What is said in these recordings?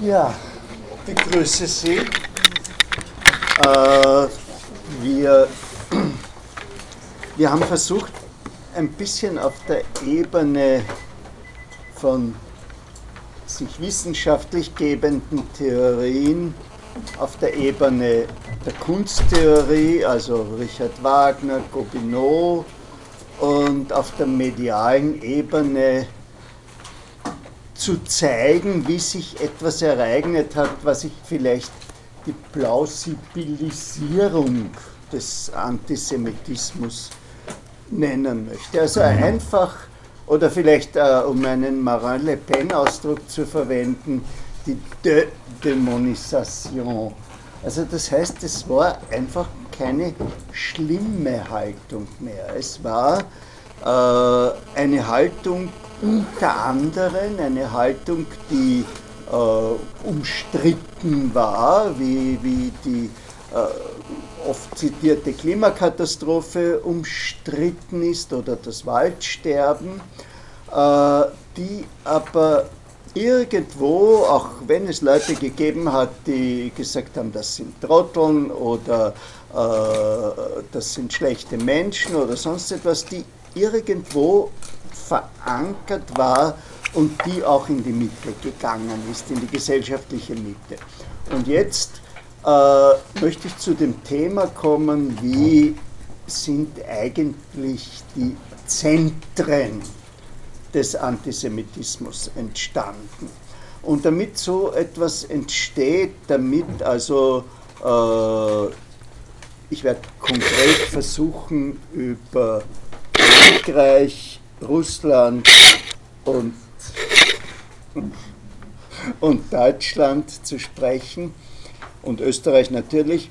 Ja, begrüße Sie. Äh, wir, wir haben versucht, ein bisschen auf der Ebene von sich wissenschaftlich gebenden Theorien, auf der Ebene der Kunsttheorie, also Richard Wagner, Gobineau, und auf der medialen Ebene zu zeigen, wie sich etwas ereignet hat, was ich vielleicht die Plausibilisierung des Antisemitismus nennen möchte. Also einfach, oder vielleicht äh, um einen Marin Le Pen-Ausdruck zu verwenden, die De Dämonisation. Also das heißt, es war einfach keine schlimme Haltung mehr. Es war äh, eine Haltung unter anderem, eine Haltung, die äh, umstritten war, wie, wie die äh, oft zitierte Klimakatastrophe umstritten ist oder das Waldsterben, äh, die aber irgendwo, auch wenn es Leute gegeben hat, die gesagt haben, das sind Trotteln oder äh, das sind schlechte Menschen oder sonst etwas, die irgendwo verankert war und die auch in die Mitte gegangen ist, in die gesellschaftliche Mitte. Und jetzt äh, möchte ich zu dem Thema kommen, wie sind eigentlich die Zentren des Antisemitismus entstanden. Und damit so etwas entsteht, damit also äh, ich werde konkret versuchen, über Frankreich, Russland und, und Deutschland zu sprechen und Österreich natürlich.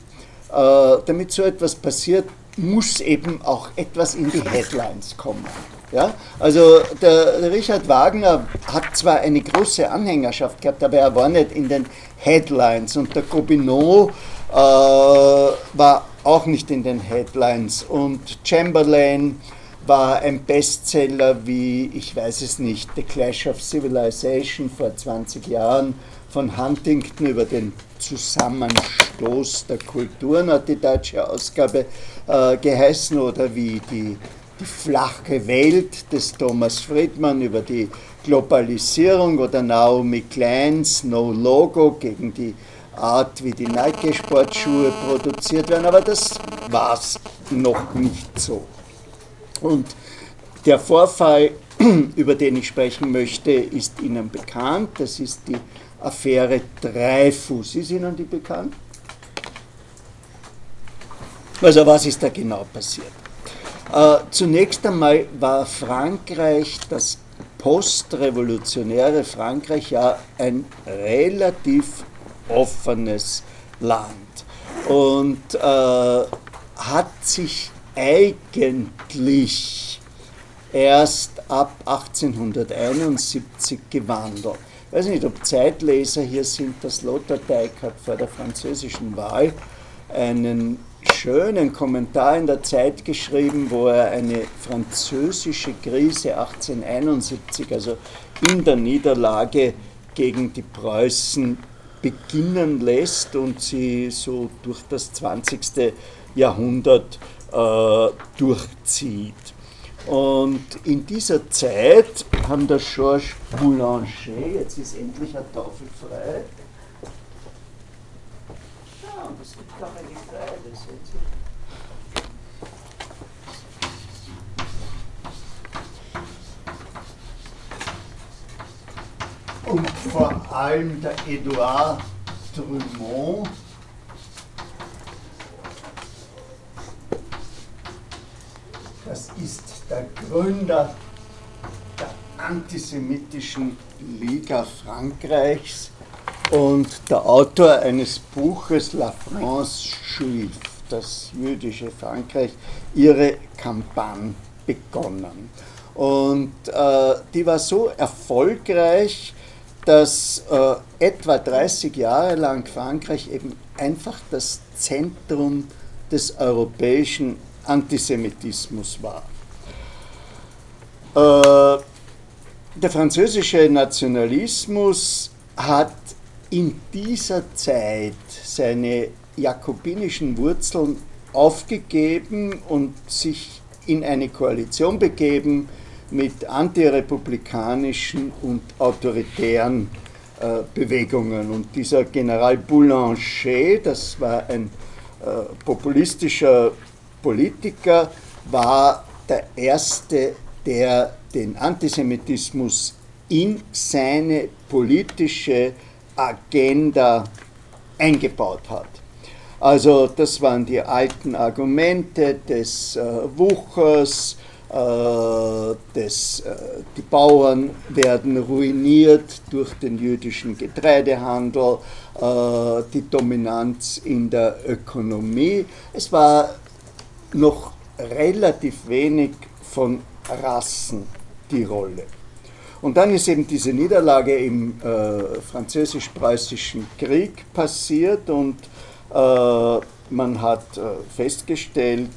Äh, damit so etwas passiert, muss eben auch etwas in die Headlines kommen. Ja? Also der, der, Richard Wagner hat zwar eine große Anhängerschaft gehabt, aber er war nicht in den Headlines und der Gobineau äh, war auch nicht in den Headlines. Und Chamberlain war ein Bestseller wie, ich weiß es nicht, The Clash of Civilization vor 20 Jahren von Huntington über den Zusammenstoß der Kulturen hat die deutsche Ausgabe äh, geheißen oder wie die, die flache Welt des Thomas Friedman über die Globalisierung oder Naomi Kleins No Logo gegen die Art, wie die Nike-Sportschuhe produziert werden, aber das war es noch nicht so. Und der Vorfall, über den ich sprechen möchte, ist Ihnen bekannt. Das ist die Affäre Dreyfus. Ist Ihnen die bekannt? Also was ist da genau passiert? Äh, zunächst einmal war Frankreich, das postrevolutionäre Frankreich, ja ein relativ offenes Land und äh, hat sich eigentlich erst ab 1871 gewandelt. Ich weiß nicht, ob Zeitleser hier sind, das Sloterdijk hat vor der französischen Wahl einen schönen Kommentar in der Zeit geschrieben, wo er eine französische Krise 1871, also in der Niederlage gegen die Preußen beginnen lässt und sie so durch das 20. Jahrhundert äh, durchzieht. Und in dieser Zeit haben der Georges Boulanger, jetzt ist endlich eine Tafel frei, ja, und es gibt auch eine Kreide, sehen Sie. und vor allem der Edouard Drummond. Das ist der Gründer der antisemitischen Liga Frankreichs und der Autor eines Buches La France Juive, das jüdische Frankreich, ihre Kampagne begonnen. Und äh, die war so erfolgreich, dass äh, etwa 30 Jahre lang Frankreich eben einfach das Zentrum des europäischen Antisemitismus war. Äh, der französische Nationalismus hat in dieser Zeit seine jakobinischen Wurzeln aufgegeben und sich in eine Koalition begeben mit antirepublikanischen und autoritären äh, Bewegungen. Und dieser General Boulanger, das war ein äh, populistischer Politiker, war der erste, der den Antisemitismus in seine politische Agenda eingebaut hat. Also das waren die alten Argumente des äh, Wuchers, äh, des, äh, die Bauern werden ruiniert durch den jüdischen Getreidehandel, äh, die Dominanz in der Ökonomie. Es war noch relativ wenig von Rassen die Rolle. Und dann ist eben diese Niederlage im äh, französisch-preußischen Krieg passiert und äh, man hat äh, festgestellt,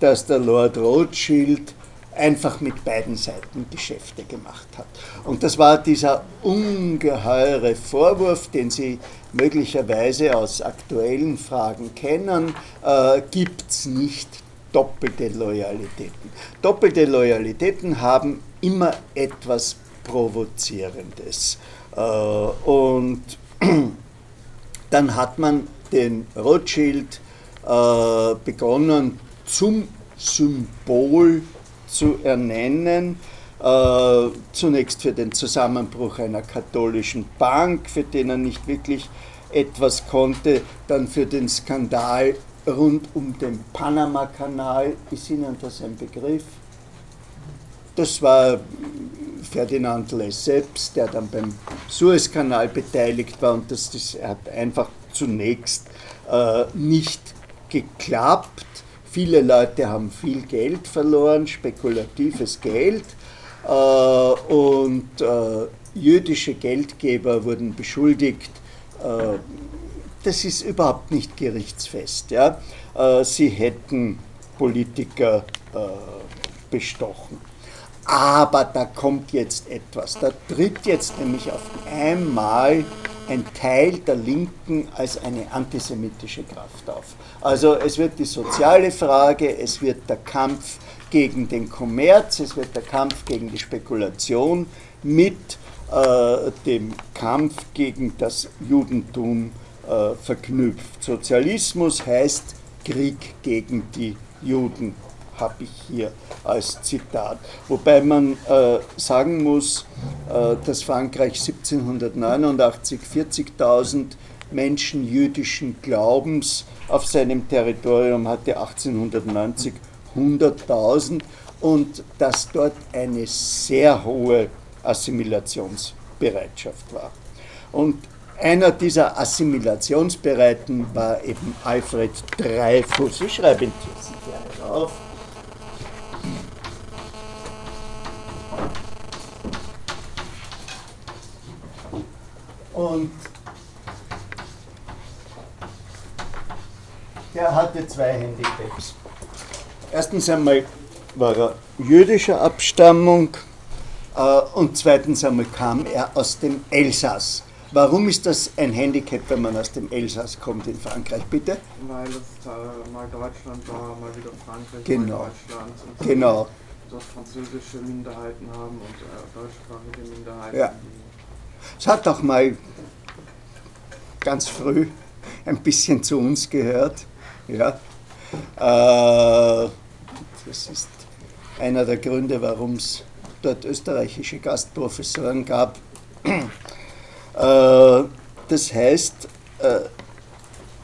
dass der Lord Rothschild einfach mit beiden Seiten Geschäfte gemacht hat. Und das war dieser ungeheure Vorwurf, den Sie möglicherweise aus aktuellen Fragen kennen, äh, gibt es nicht doppelte Loyalitäten. Doppelte Loyalitäten haben immer etwas Provozierendes. Äh, und dann hat man den Rothschild äh, begonnen zum Symbol zu ernennen. Äh, zunächst für den Zusammenbruch einer katholischen Bank, für den er nicht wirklich etwas konnte, dann für den Skandal rund um den Panama-Kanal. Ist Ihnen das ein Begriff? Das war Ferdinand Lesseps, der dann beim Suezkanal beteiligt war und das, das hat einfach zunächst äh, nicht geklappt. Viele Leute haben viel Geld verloren, spekulatives Geld äh, und äh, jüdische Geldgeber wurden beschuldigt, äh, das ist überhaupt nicht gerichtsfest. Ja? Äh, sie hätten Politiker äh, bestochen. Aber da kommt jetzt etwas. Da tritt jetzt nämlich auf einmal ein Teil der Linken als eine antisemitische Kraft auf. Also es wird die soziale Frage, es wird der Kampf gegen den Kommerz, es wird der Kampf gegen die Spekulation mit äh, dem Kampf gegen das Judentum äh, verknüpft. Sozialismus heißt Krieg gegen die Juden habe ich hier als Zitat. Wobei man äh, sagen muss, äh, dass Frankreich 1789 40.000 Menschen jüdischen Glaubens auf seinem Territorium hatte, 1890 100.000 und dass dort eine sehr hohe Assimilationsbereitschaft war. Und einer dieser Assimilationsbereiten war eben Alfred Dreyfus. Ich schreibe ihn hier auf. Und der hatte zwei Handicaps. Erstens einmal war er jüdischer Abstammung äh, und zweitens einmal kam er aus dem Elsass. Warum ist das ein Handicap, wenn man aus dem Elsass kommt in Frankreich, bitte? Weil es äh, mal Deutschland war, mal wieder Frankreich, genau. mal Deutschland. Und genau. Dort französische Minderheiten haben und äh, deutschsprachige Minderheiten. Ja. Es hat auch mal ganz früh ein bisschen zu uns gehört. Ja. Äh, das ist einer der Gründe, warum es dort österreichische Gastprofessoren gab. Äh, das heißt, äh,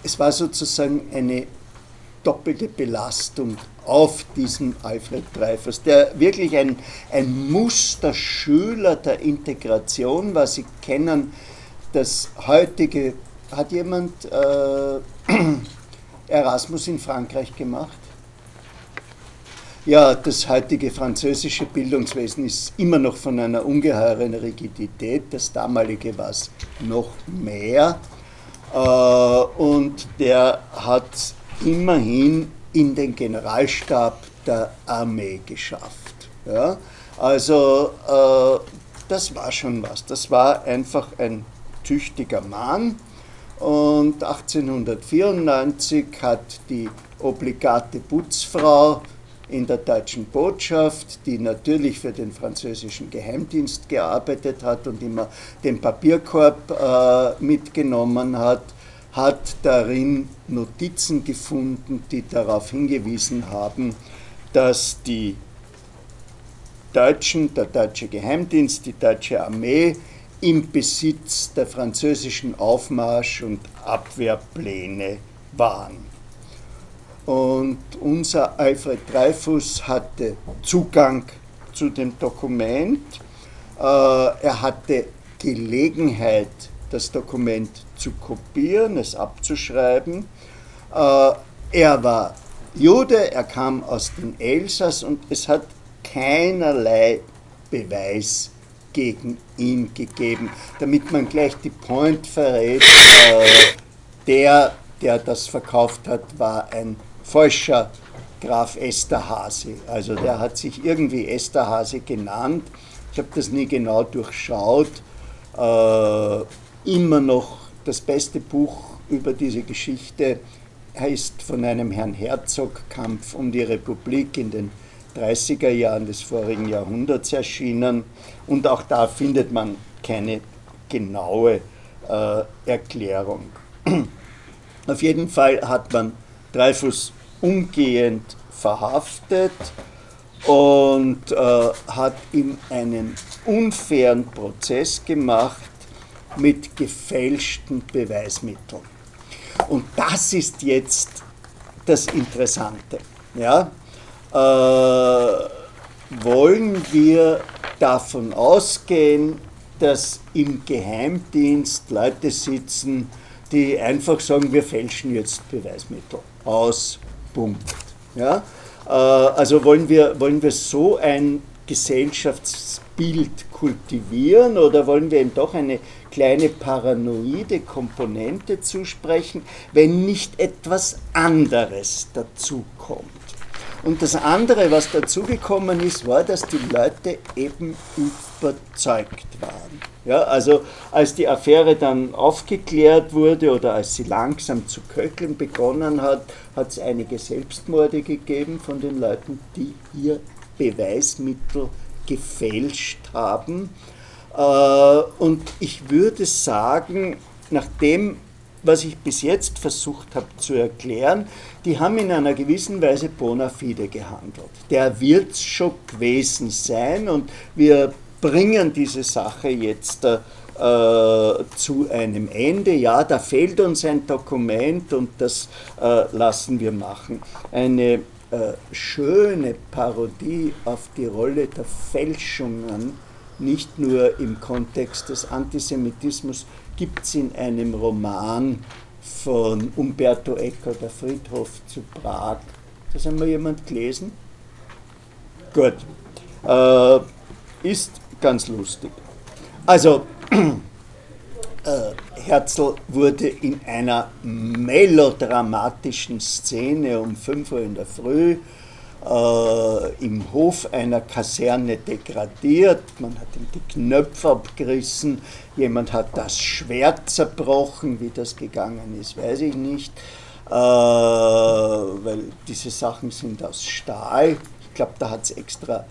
es war sozusagen eine doppelte Belastung auf diesen Alfred Dreyfus, der wirklich ein, ein Musterschüler der Integration war. Sie kennen das heutige hat jemand äh, Erasmus in Frankreich gemacht? Ja, das heutige französische Bildungswesen ist immer noch von einer ungeheuren Rigidität. Das damalige war es noch mehr. Äh, und der hat immerhin in den Generalstab der Armee geschafft. Ja? Also, äh, das war schon was. Das war einfach ein tüchtiger Mann. Und 1894 hat die obligate Putzfrau in der deutschen Botschaft, die natürlich für den französischen Geheimdienst gearbeitet hat und immer den Papierkorb äh, mitgenommen hat, hat darin Notizen gefunden, die darauf hingewiesen haben, dass die Deutschen, der deutsche Geheimdienst, die deutsche Armee im Besitz der französischen Aufmarsch- und Abwehrpläne waren. Und unser Alfred Dreyfus hatte Zugang zu dem Dokument. Äh, er hatte Gelegenheit, das Dokument zu kopieren, es abzuschreiben. Äh, er war Jude, er kam aus dem Elsass und es hat keinerlei Beweis gegen ihn gegeben, damit man gleich die Point verrät. Äh, der, der das verkauft hat, war ein falscher Graf Esterhasi. Also der hat sich irgendwie Esterhasi genannt. Ich habe das nie genau durchschaut. Äh, immer noch das beste Buch über diese Geschichte heißt von einem Herrn Herzog Kampf um die Republik in den 30er Jahren des vorigen Jahrhunderts erschienen und auch da findet man keine genaue äh, Erklärung. Auf jeden Fall hat man Dreyfus umgehend verhaftet und äh, hat ihm einen unfairen Prozess gemacht mit gefälschten Beweismitteln. Und das ist jetzt das Interessante. Ja? Äh, wollen wir davon ausgehen, dass im Geheimdienst Leute sitzen, die einfach sagen, wir fälschen jetzt Beweismittel aus, Punkt. Ja? Äh, also wollen wir, wollen wir so ein Gesellschaftsbild kultivieren oder wollen wir ihm doch eine kleine paranoide Komponente zusprechen, wenn nicht etwas anderes dazukommt? Und das andere, was dazugekommen ist, war, dass die Leute eben überzeugt waren. Ja, also als die Affäre dann aufgeklärt wurde oder als sie langsam zu köcheln begonnen hat, hat es einige Selbstmorde gegeben von den Leuten, die ihr Beweismittel gefälscht haben. Äh, und ich würde sagen, nachdem was ich bis jetzt versucht habe zu erklären, die haben in einer gewissen Weise bona fide gehandelt. Der wird es schon gewesen sein und wir bringen diese Sache jetzt äh, zu einem Ende. Ja, da fehlt uns ein Dokument und das äh, lassen wir machen. Eine äh, schöne Parodie auf die Rolle der Fälschungen, nicht nur im Kontext des Antisemitismus, gibt es in einem Roman von Umberto Eco, Der Friedhof zu Prag. Das haben wir jemand gelesen? Gut. Äh, ist ganz lustig. Also, äh, Herzl wurde in einer melodramatischen Szene um 5 Uhr in der Früh äh, im Hof einer Kaserne degradiert, man hat ihm die Knöpfe abgerissen, jemand hat das Schwert zerbrochen, wie das gegangen ist, weiß ich nicht, äh, weil diese Sachen sind aus Stahl. Ich glaube, da hat es extra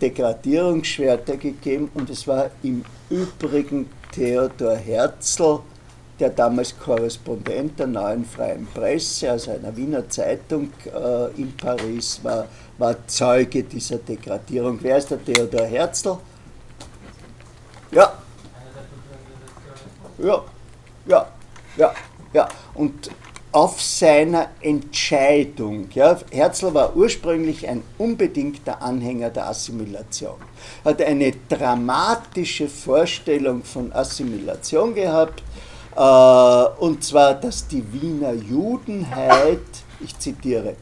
Degradierungsschwerter gegeben und es war im Übrigen Theodor Herzl, der damals Korrespondent der Neuen Freien Presse, also einer Wiener Zeitung äh, in Paris war, war Zeuge dieser Degradierung. Wer ist der Theodor Herzl? Ja. Ja, ja, ja, ja. Und auf seiner Entscheidung. Ja, Herzl war ursprünglich ein unbedingter Anhänger der Assimilation, hat eine dramatische Vorstellung von Assimilation gehabt, äh, und zwar, dass die Wiener Judenheit, ich zitiere,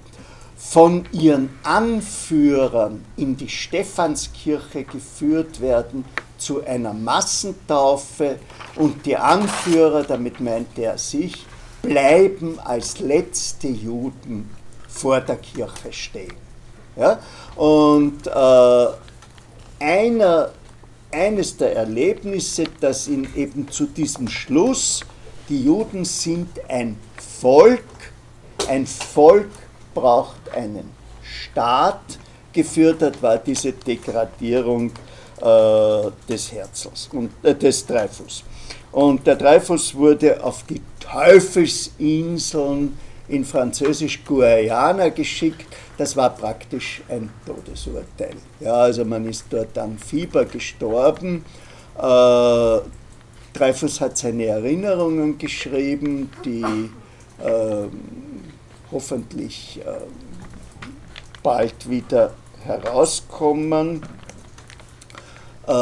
von ihren Anführern in die Stephanskirche geführt werden zu einer Massentaufe und die Anführer, damit meinte er sich, bleiben als letzte Juden vor der Kirche stehen. Ja? Und äh, einer eines der Erlebnisse, das ihn eben zu diesem Schluss, die Juden sind ein Volk, ein Volk braucht einen Staat, geführt hat, war diese Degradierung äh, des Herzls und äh, des Dreyfus. Und der Dreyfus wurde auf die Teufelsinseln in Französisch Guayana geschickt. Das war praktisch ein Todesurteil. Ja, also man ist dort an Fieber gestorben. Äh, Dreyfus hat seine Erinnerungen geschrieben, die äh, hoffentlich äh, bald wieder herauskommen. Äh,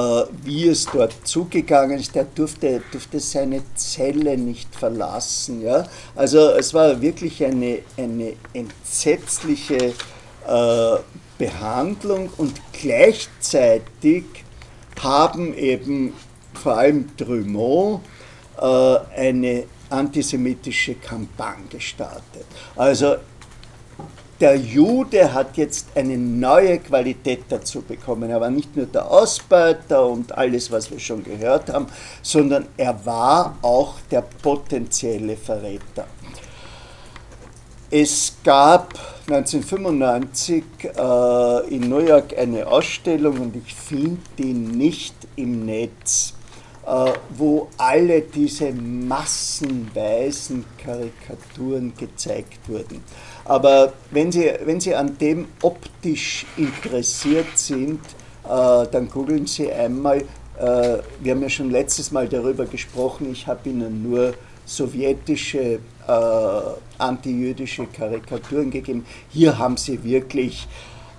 wie es dort zugegangen ist. Der durfte, durfte seine Zelle nicht verlassen. Ja? Also es war wirklich eine, eine entsetzliche äh, Behandlung und gleichzeitig haben eben vor allem Drummond äh, eine antisemitische Kampagne gestartet. Also der Jude hat jetzt eine neue Qualität dazu bekommen. Er war nicht nur der Ausbeuter und alles, was wir schon gehört haben, sondern er war auch der potenzielle Verräter. Es gab 1995 äh, in New York eine Ausstellung und ich finde die nicht im Netz, äh, wo alle diese massenweisen Karikaturen gezeigt wurden. Aber wenn Sie, wenn Sie an dem optisch interessiert sind, äh, dann googeln Sie einmal, äh, wir haben ja schon letztes Mal darüber gesprochen, ich habe Ihnen nur sowjetische äh, antijüdische Karikaturen gegeben. Hier haben Sie wirklich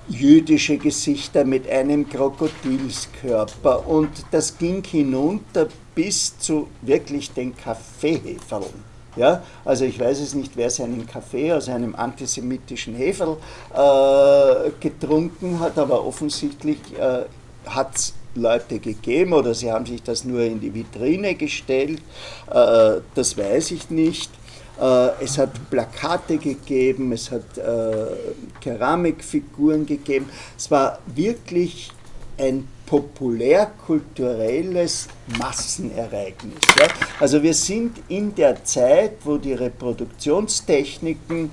jüdische Gesichter mit einem Krokodilskörper und das ging hinunter bis zu wirklich den Kaffeeheferln. Ja, also ich weiß es nicht, wer seinen Kaffee aus einem antisemitischen Heferl äh, getrunken hat, aber offensichtlich äh, hat es Leute gegeben oder sie haben sich das nur in die Vitrine gestellt, äh, das weiß ich nicht. Äh, es hat Plakate gegeben, es hat äh, Keramikfiguren gegeben. Es war wirklich ein populärkulturelles Massenereignis. Ja? Also wir sind in der Zeit, wo die Reproduktionstechniken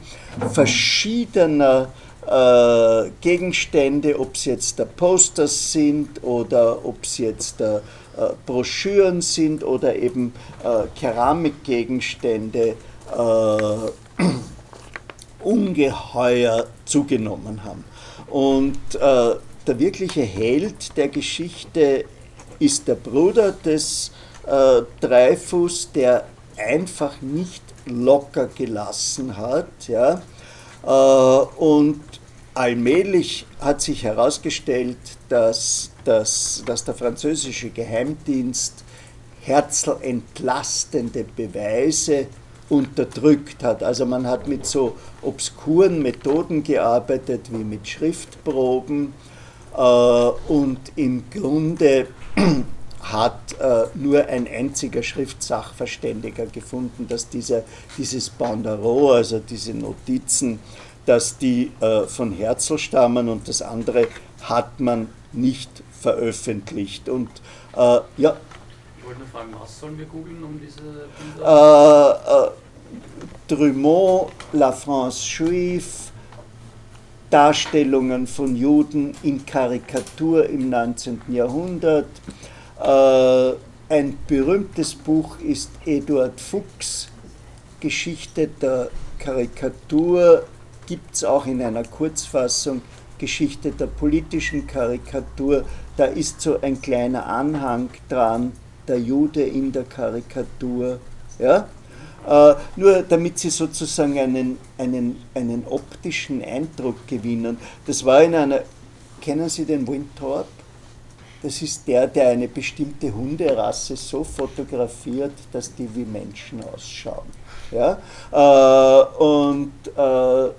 verschiedener äh, Gegenstände, ob es jetzt der Posters sind oder ob es jetzt der äh, Broschüren sind oder eben äh, Keramikgegenstände, äh, ungeheuer zugenommen haben. Und äh, der wirkliche Held der Geschichte ist der Bruder des äh, Dreyfus, der einfach nicht locker gelassen hat. Ja? Äh, und allmählich hat sich herausgestellt, dass, dass, dass der französische Geheimdienst Herzl entlastende Beweise unterdrückt hat. Also man hat mit so obskuren Methoden gearbeitet wie mit Schriftproben und im Grunde hat äh, nur ein einziger Schriftsachverständiger gefunden, dass dieser, dieses Bandereau, also diese Notizen, dass die äh, von Herzl stammen und das andere hat man nicht veröffentlicht. Und äh, ja. Ich wollte nur fragen, was sollen wir googeln, um diese Bilder? Äh, äh, Drummond, La France Juive, Darstellungen von Juden in Karikatur im 19. Jahrhundert. Äh, ein berühmtes Buch ist Eduard Fuchs, Geschichte der Karikatur, gibt es auch in einer Kurzfassung, Geschichte der politischen Karikatur. Da ist so ein kleiner Anhang dran, der Jude in der Karikatur. Ja? Äh, nur damit sie sozusagen einen, einen, einen optischen Eindruck gewinnen. Das war in einer, kennen Sie den Winthrop? Das ist der, der eine bestimmte Hunderasse so fotografiert, dass die wie Menschen ausschauen. Ja? Äh, und äh,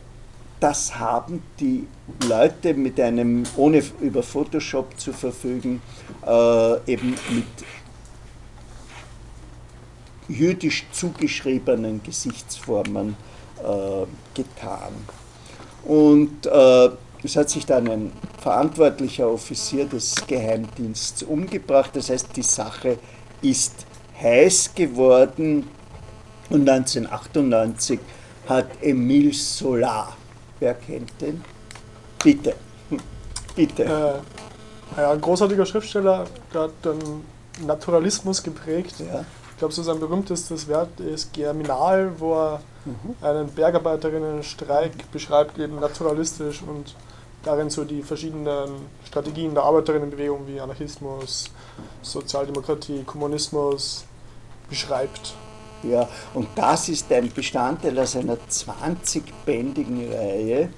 das haben die Leute mit einem, ohne über Photoshop zu verfügen, äh, eben mit jüdisch zugeschriebenen Gesichtsformen äh, getan. Und äh, es hat sich dann ein verantwortlicher Offizier des Geheimdienstes umgebracht. Das heißt, die Sache ist heiß geworden und 1998 hat Emile Solar, wer kennt den? Bitte, bitte. Äh, ja, ein großartiger Schriftsteller, der hat den Naturalismus geprägt. Ja. Ich glaube, so sein berühmtestes Werk ist Germinal, wo er mhm. einen Bergarbeiterinnenstreik beschreibt, eben naturalistisch und darin so die verschiedenen Strategien der Arbeiterinnenbewegung wie Anarchismus, Sozialdemokratie, Kommunismus beschreibt. Ja, und das ist ein Bestandteil aus einer 20-bändigen Reihe,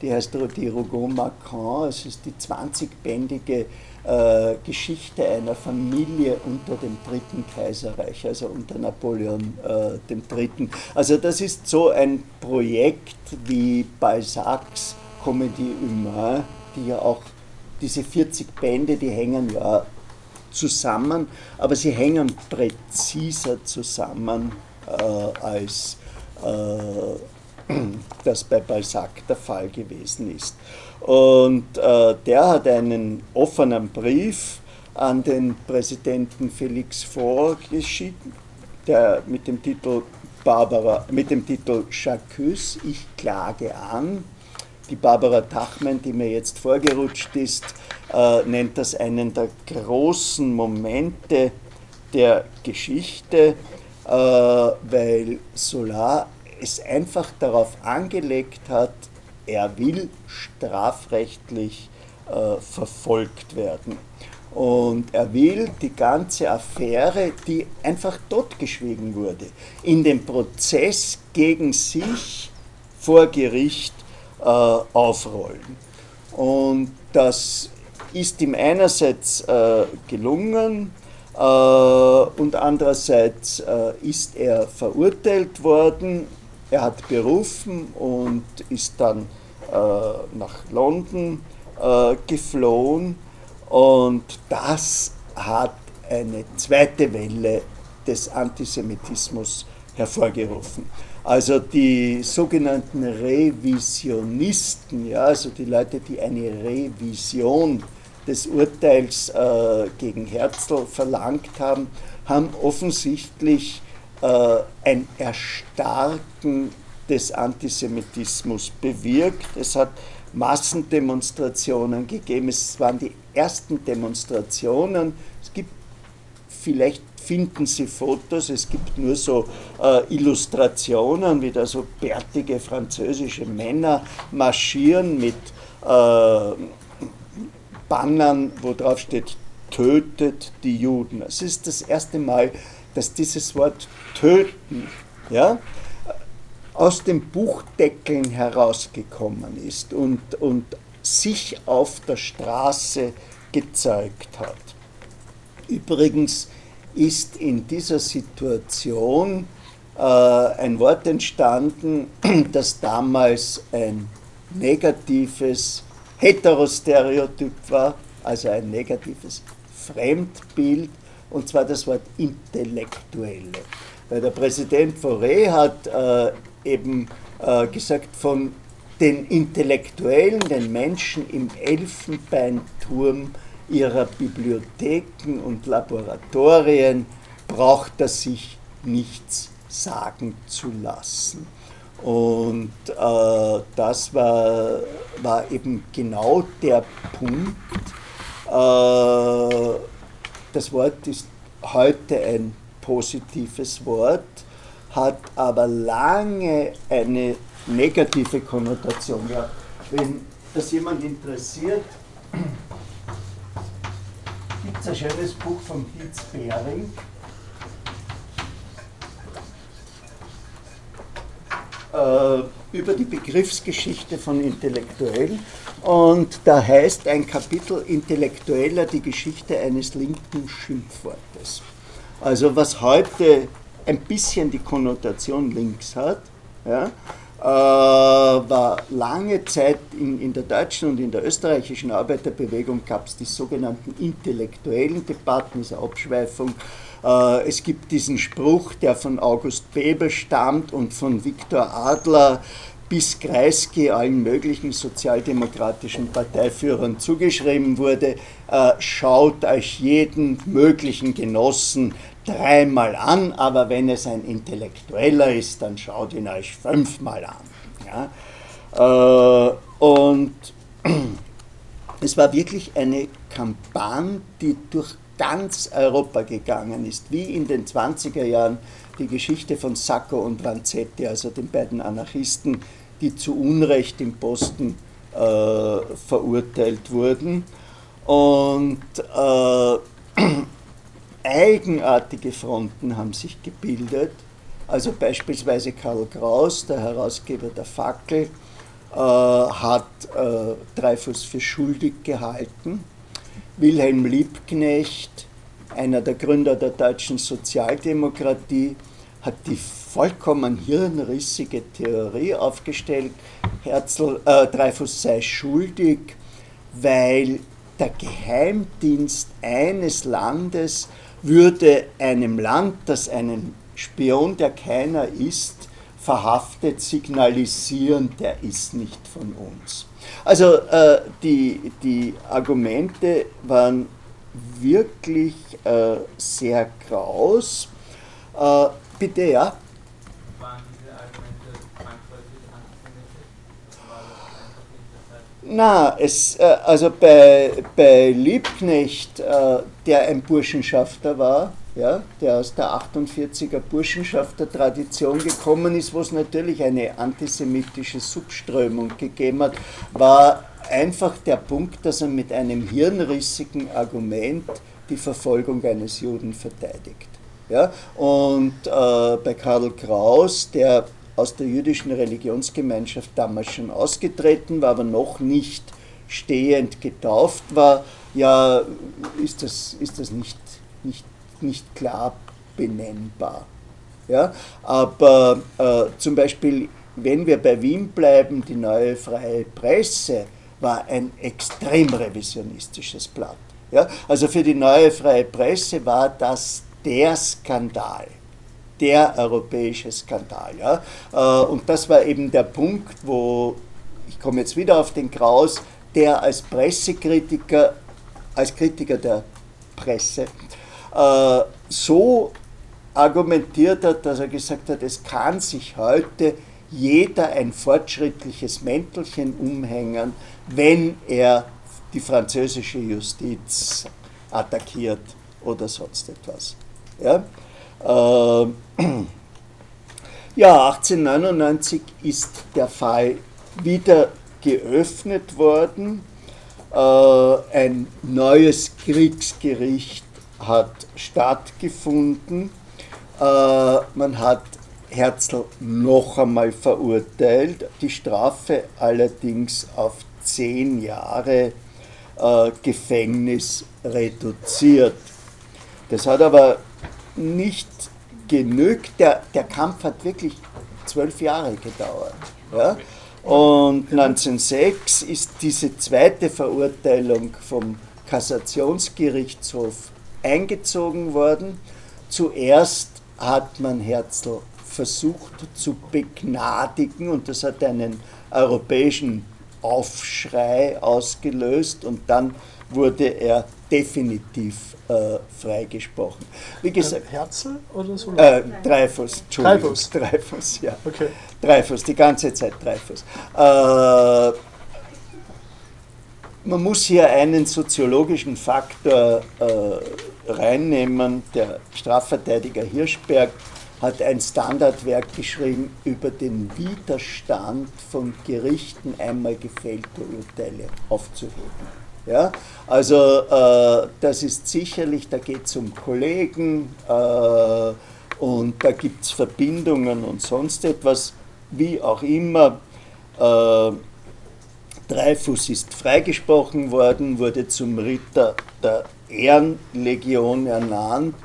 die heißt die Rougon Macron. Es ist die 20-bändige äh, Geschichte einer Familie unter dem Dritten Kaiserreich, also unter Napoleon äh, III. Also das ist so ein Projekt wie Balzacs Comédie Humain, die ja auch diese 40 Bände, die hängen ja zusammen, aber sie hängen präziser zusammen äh, als äh, das bei Balzac der Fall gewesen ist. Und äh, der hat einen offenen Brief an den Präsidenten Felix Faure geschickt, der mit dem Titel Barbara, mit dem Titel Chacus, ich klage an, die Barbara Tachmann, die mir jetzt vorgerutscht ist, äh, nennt das einen der großen Momente der Geschichte, äh, weil Solar es einfach darauf angelegt hat, er will strafrechtlich äh, verfolgt werden. Und er will die ganze Affäre, die einfach totgeschwiegen wurde, in dem Prozess gegen sich vor Gericht äh, aufrollen. Und das ist ihm einerseits äh, gelungen äh, und andererseits äh, ist er verurteilt worden. Er hat berufen und ist dann nach London äh, geflohen und das hat eine zweite Welle des Antisemitismus hervorgerufen. Also die sogenannten Revisionisten, ja, also die Leute, die eine Revision des Urteils äh, gegen Herzl verlangt haben, haben offensichtlich äh, ein Erstarken des Antisemitismus bewirkt. Es hat Massendemonstrationen gegeben. Es waren die ersten Demonstrationen. Es gibt vielleicht finden Sie Fotos, es gibt nur so äh, Illustrationen, wie da so bärtige französische Männer marschieren mit äh, Bannern, wo drauf steht, tötet die Juden. Es ist das erste Mal, dass dieses Wort töten ja, aus den Buchdeckeln herausgekommen ist und, und sich auf der Straße gezeigt hat. Übrigens ist in dieser Situation äh, ein Wort entstanden, das damals ein negatives Heterostereotyp war, also ein negatives Fremdbild, und zwar das Wort Intellektuelle. Weil der Präsident Fauré hat äh, eben äh, gesagt, von den Intellektuellen, den Menschen im Elfenbeinturm ihrer Bibliotheken und Laboratorien braucht er sich nichts sagen zu lassen. Und äh, das war, war eben genau der Punkt. Äh, das Wort ist heute ein positives Wort, hat aber lange eine negative Konnotation. Ja, wenn das jemand interessiert, gibt es ein schönes Buch von Hitz Behring. Äh, über die Begriffsgeschichte von Intellektuellen und da heißt ein Kapitel Intellektueller die Geschichte eines linken Schimpfwortes. Also was heute ein bisschen die Konnotation links hat, ja, äh, war lange Zeit in, in der deutschen und in der österreichischen Arbeiterbewegung gab es die sogenannten intellektuellen Debatten, diese Abschweifung. Äh, es gibt diesen Spruch, der von August Bebel stammt und von Viktor Adler, bis Kreisky allen möglichen sozialdemokratischen Parteiführern zugeschrieben wurde, äh, schaut euch jeden möglichen Genossen dreimal an, aber wenn es ein Intellektueller ist, dann schaut ihn euch fünfmal an. Ja? Äh, und es war wirklich eine Kampagne, die durch ganz Europa gegangen ist, wie in den 20er Jahren die Geschichte von Sacco und Vanzetti, also den beiden Anarchisten, die zu Unrecht im Posten äh, verurteilt wurden. Und äh, eigenartige Fronten haben sich gebildet. Also beispielsweise Karl Kraus, der Herausgeber der Fackel, äh, hat äh, Dreyfus für schuldig gehalten. Wilhelm Liebknecht, einer der Gründer der deutschen Sozialdemokratie, hat die vollkommen hirnrissige Theorie aufgestellt, Herzl, äh, Dreyfus sei schuldig, weil der Geheimdienst eines Landes würde einem Land, das einen Spion, der keiner ist, verhaftet, signalisieren, der ist nicht von uns. Also äh, die, die Argumente waren wirklich äh, sehr kraus. Äh, bitte, ja? Na, es, äh, also bei, bei Liebknecht, äh, der ein Burschenschafter war, ja, der aus der 48er Burschenschafter-Tradition gekommen ist, wo es natürlich eine antisemitische Subströmung gegeben hat, war einfach der Punkt, dass er mit einem hirnrissigen Argument die Verfolgung eines Juden verteidigt. Ja? Und äh, bei Karl Kraus, der aus der jüdischen Religionsgemeinschaft damals schon ausgetreten war, aber noch nicht stehend getauft war, ja, ist das, ist das nicht, nicht, nicht klar benennbar. Ja? Aber äh, zum Beispiel, wenn wir bei Wien bleiben, die neue freie Presse war ein extrem revisionistisches Blatt. Ja? Also für die neue freie Presse war das der Skandal der europäische Skandal. Ja? Äh, und das war eben der Punkt, wo, ich komme jetzt wieder auf den Kraus, der als Pressekritiker, als Kritiker der Presse, äh, so argumentiert hat, dass er gesagt hat, es kann sich heute jeder ein fortschrittliches Mäntelchen umhängen, wenn er die französische Justiz attackiert oder sonst etwas. Ja? Äh, ja, 1899 ist der Fall wieder geöffnet worden. Äh, ein neues Kriegsgericht hat stattgefunden. Äh, man hat Herzl noch einmal verurteilt, die Strafe allerdings auf zehn Jahre äh, Gefängnis reduziert. Das hat aber nicht genügt. Der, der Kampf hat wirklich zwölf Jahre gedauert. Ja? Und 1906 ist diese zweite Verurteilung vom Kassationsgerichtshof eingezogen worden. Zuerst hat man Herzl versucht zu begnadigen und das hat einen europäischen Aufschrei ausgelöst und dann wurde er definitiv äh, freigesprochen. Wie gesagt, Herzl oder so? Äh, Dreyfus, Dreyfus. Dreyfus, ja. Okay. Dreyfus, die ganze Zeit Dreyfus. Äh, man muss hier einen soziologischen Faktor äh, reinnehmen. Der Strafverteidiger Hirschberg hat ein Standardwerk geschrieben über den Widerstand von Gerichten, einmal gefällte Urteile aufzuheben. Ja? Also äh, das ist sicherlich, da geht es um Kollegen äh, und da gibt es Verbindungen und sonst etwas, wie auch immer. Äh, Dreyfus ist freigesprochen worden, wurde zum Ritter der Ehrenlegion ernannt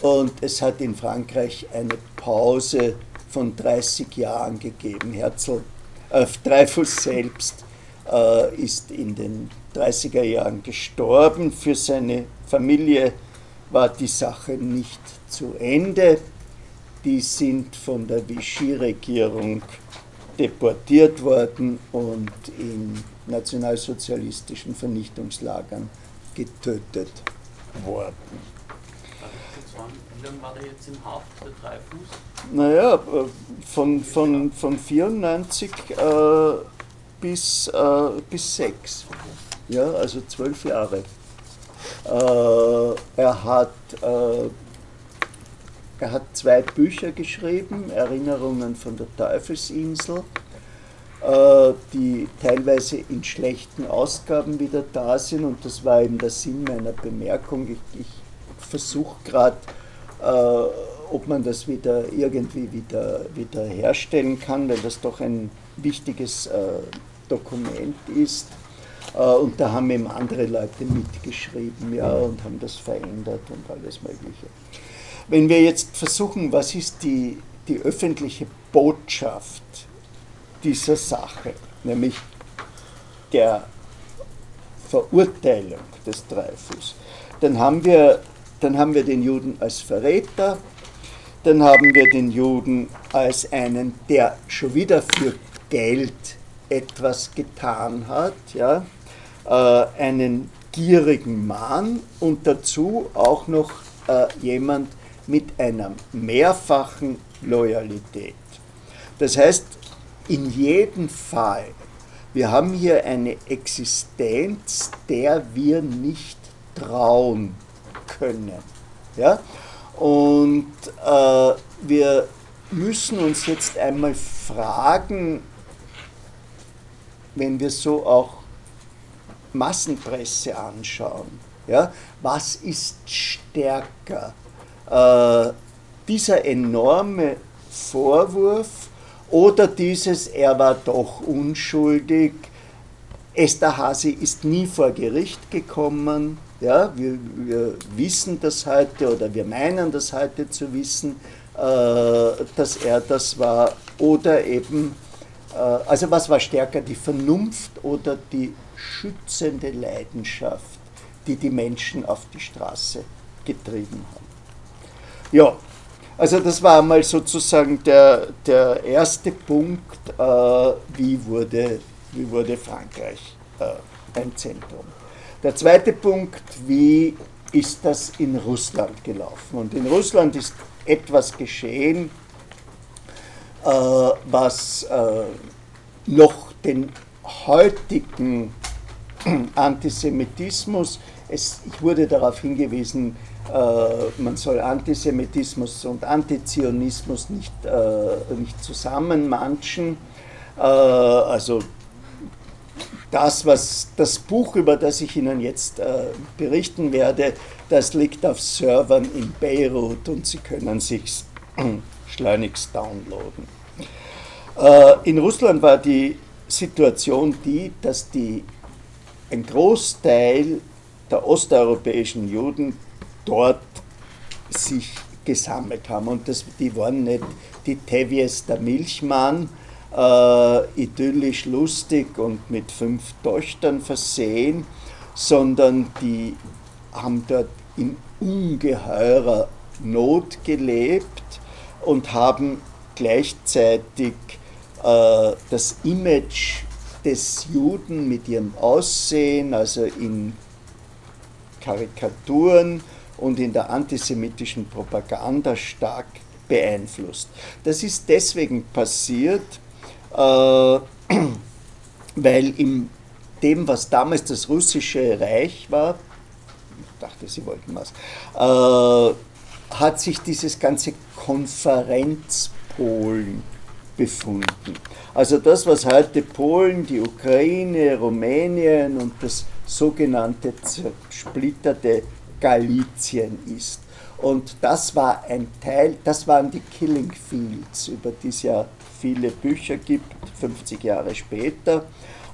und es hat in Frankreich eine Pause von 30 Jahren gegeben. Herzl, äh, Dreyfus selbst äh, ist in den 30er Jahren gestorben. Für seine Familie war die Sache nicht zu Ende. Die sind von der Vichy-Regierung deportiert worden und in nationalsozialistischen Vernichtungslagern getötet worden. Wie lange war der jetzt im Haft, der Dreifuß? Naja, von, von, von 94 äh, bis, äh, bis 6. Ja, also zwölf Jahre. Äh, er, hat, äh, er hat zwei Bücher geschrieben, Erinnerungen von der Teufelsinsel, äh, die teilweise in schlechten Ausgaben wieder da sind und das war eben der Sinn meiner Bemerkung. Ich, ich versuche gerade, äh, ob man das wieder irgendwie wieder, wieder herstellen kann, weil das doch ein wichtiges äh, Dokument ist. Äh, und da haben eben andere Leute mitgeschrieben ja, und haben das verändert und alles Mögliche. Wenn wir jetzt versuchen, was ist die, die öffentliche Botschaft dieser Sache, nämlich der Verurteilung des Dreyfus, dann haben wir, dann haben wir den Juden als Verräter, dann haben wir den Juden als einen, der schon wieder für Geld etwas getan hat, ja, äh, einen gierigen Mann und dazu auch noch äh, jemand mit einer mehrfachen Loyalität. Das heißt, in jedem Fall, wir haben hier eine Existenz, der wir nicht trauen können. Ja? Und äh, wir müssen uns jetzt einmal fragen, wenn wir so auch Massenpresse anschauen, ja, was ist stärker? Äh, dieser enorme Vorwurf oder dieses, er war doch unschuldig, Esterhazy ist nie vor Gericht gekommen, ja, wir, wir, wissen das heute oder wir meinen das heute zu wissen, äh, dass er das war, oder eben, also was war stärker, die Vernunft oder die schützende Leidenschaft, die die Menschen auf die Straße getrieben haben. Ja, also das war einmal sozusagen der, der erste Punkt, äh, wie, wurde, wie wurde Frankreich äh, ein Zentrum. Der zweite Punkt, wie ist das in Russland gelaufen? Und in Russland ist etwas geschehen, äh, was äh, noch den heutigen Antisemitismus. Es, ich wurde darauf hingewiesen, äh, man soll Antisemitismus und Antizionismus nicht, äh, nicht zusammenmanschen. Äh, also das, was das Buch, über das ich Ihnen jetzt äh, berichten werde, das liegt auf Servern in Beirut und Sie können sich schleunigst downloaden. Äh, in Russland war die Situation die, dass die ein Großteil der osteuropäischen Juden dort sich gesammelt haben. Und das, die waren nicht die Tevies der Milchmann, äh, idyllisch lustig und mit fünf Töchtern versehen, sondern die haben dort in ungeheurer Not gelebt und haben gleichzeitig das Image des Juden mit ihrem Aussehen, also in Karikaturen und in der antisemitischen Propaganda stark beeinflusst. Das ist deswegen passiert, äh, weil in dem, was damals das russische Reich war, ich dachte, Sie wollten was, äh, hat sich dieses ganze Konferenzpolen befunden. Also das, was heute Polen, die Ukraine, Rumänien und das sogenannte zersplitterte Galizien ist. Und das war ein Teil, das waren die Killing Fields, über die es ja viele Bücher gibt, 50 Jahre später.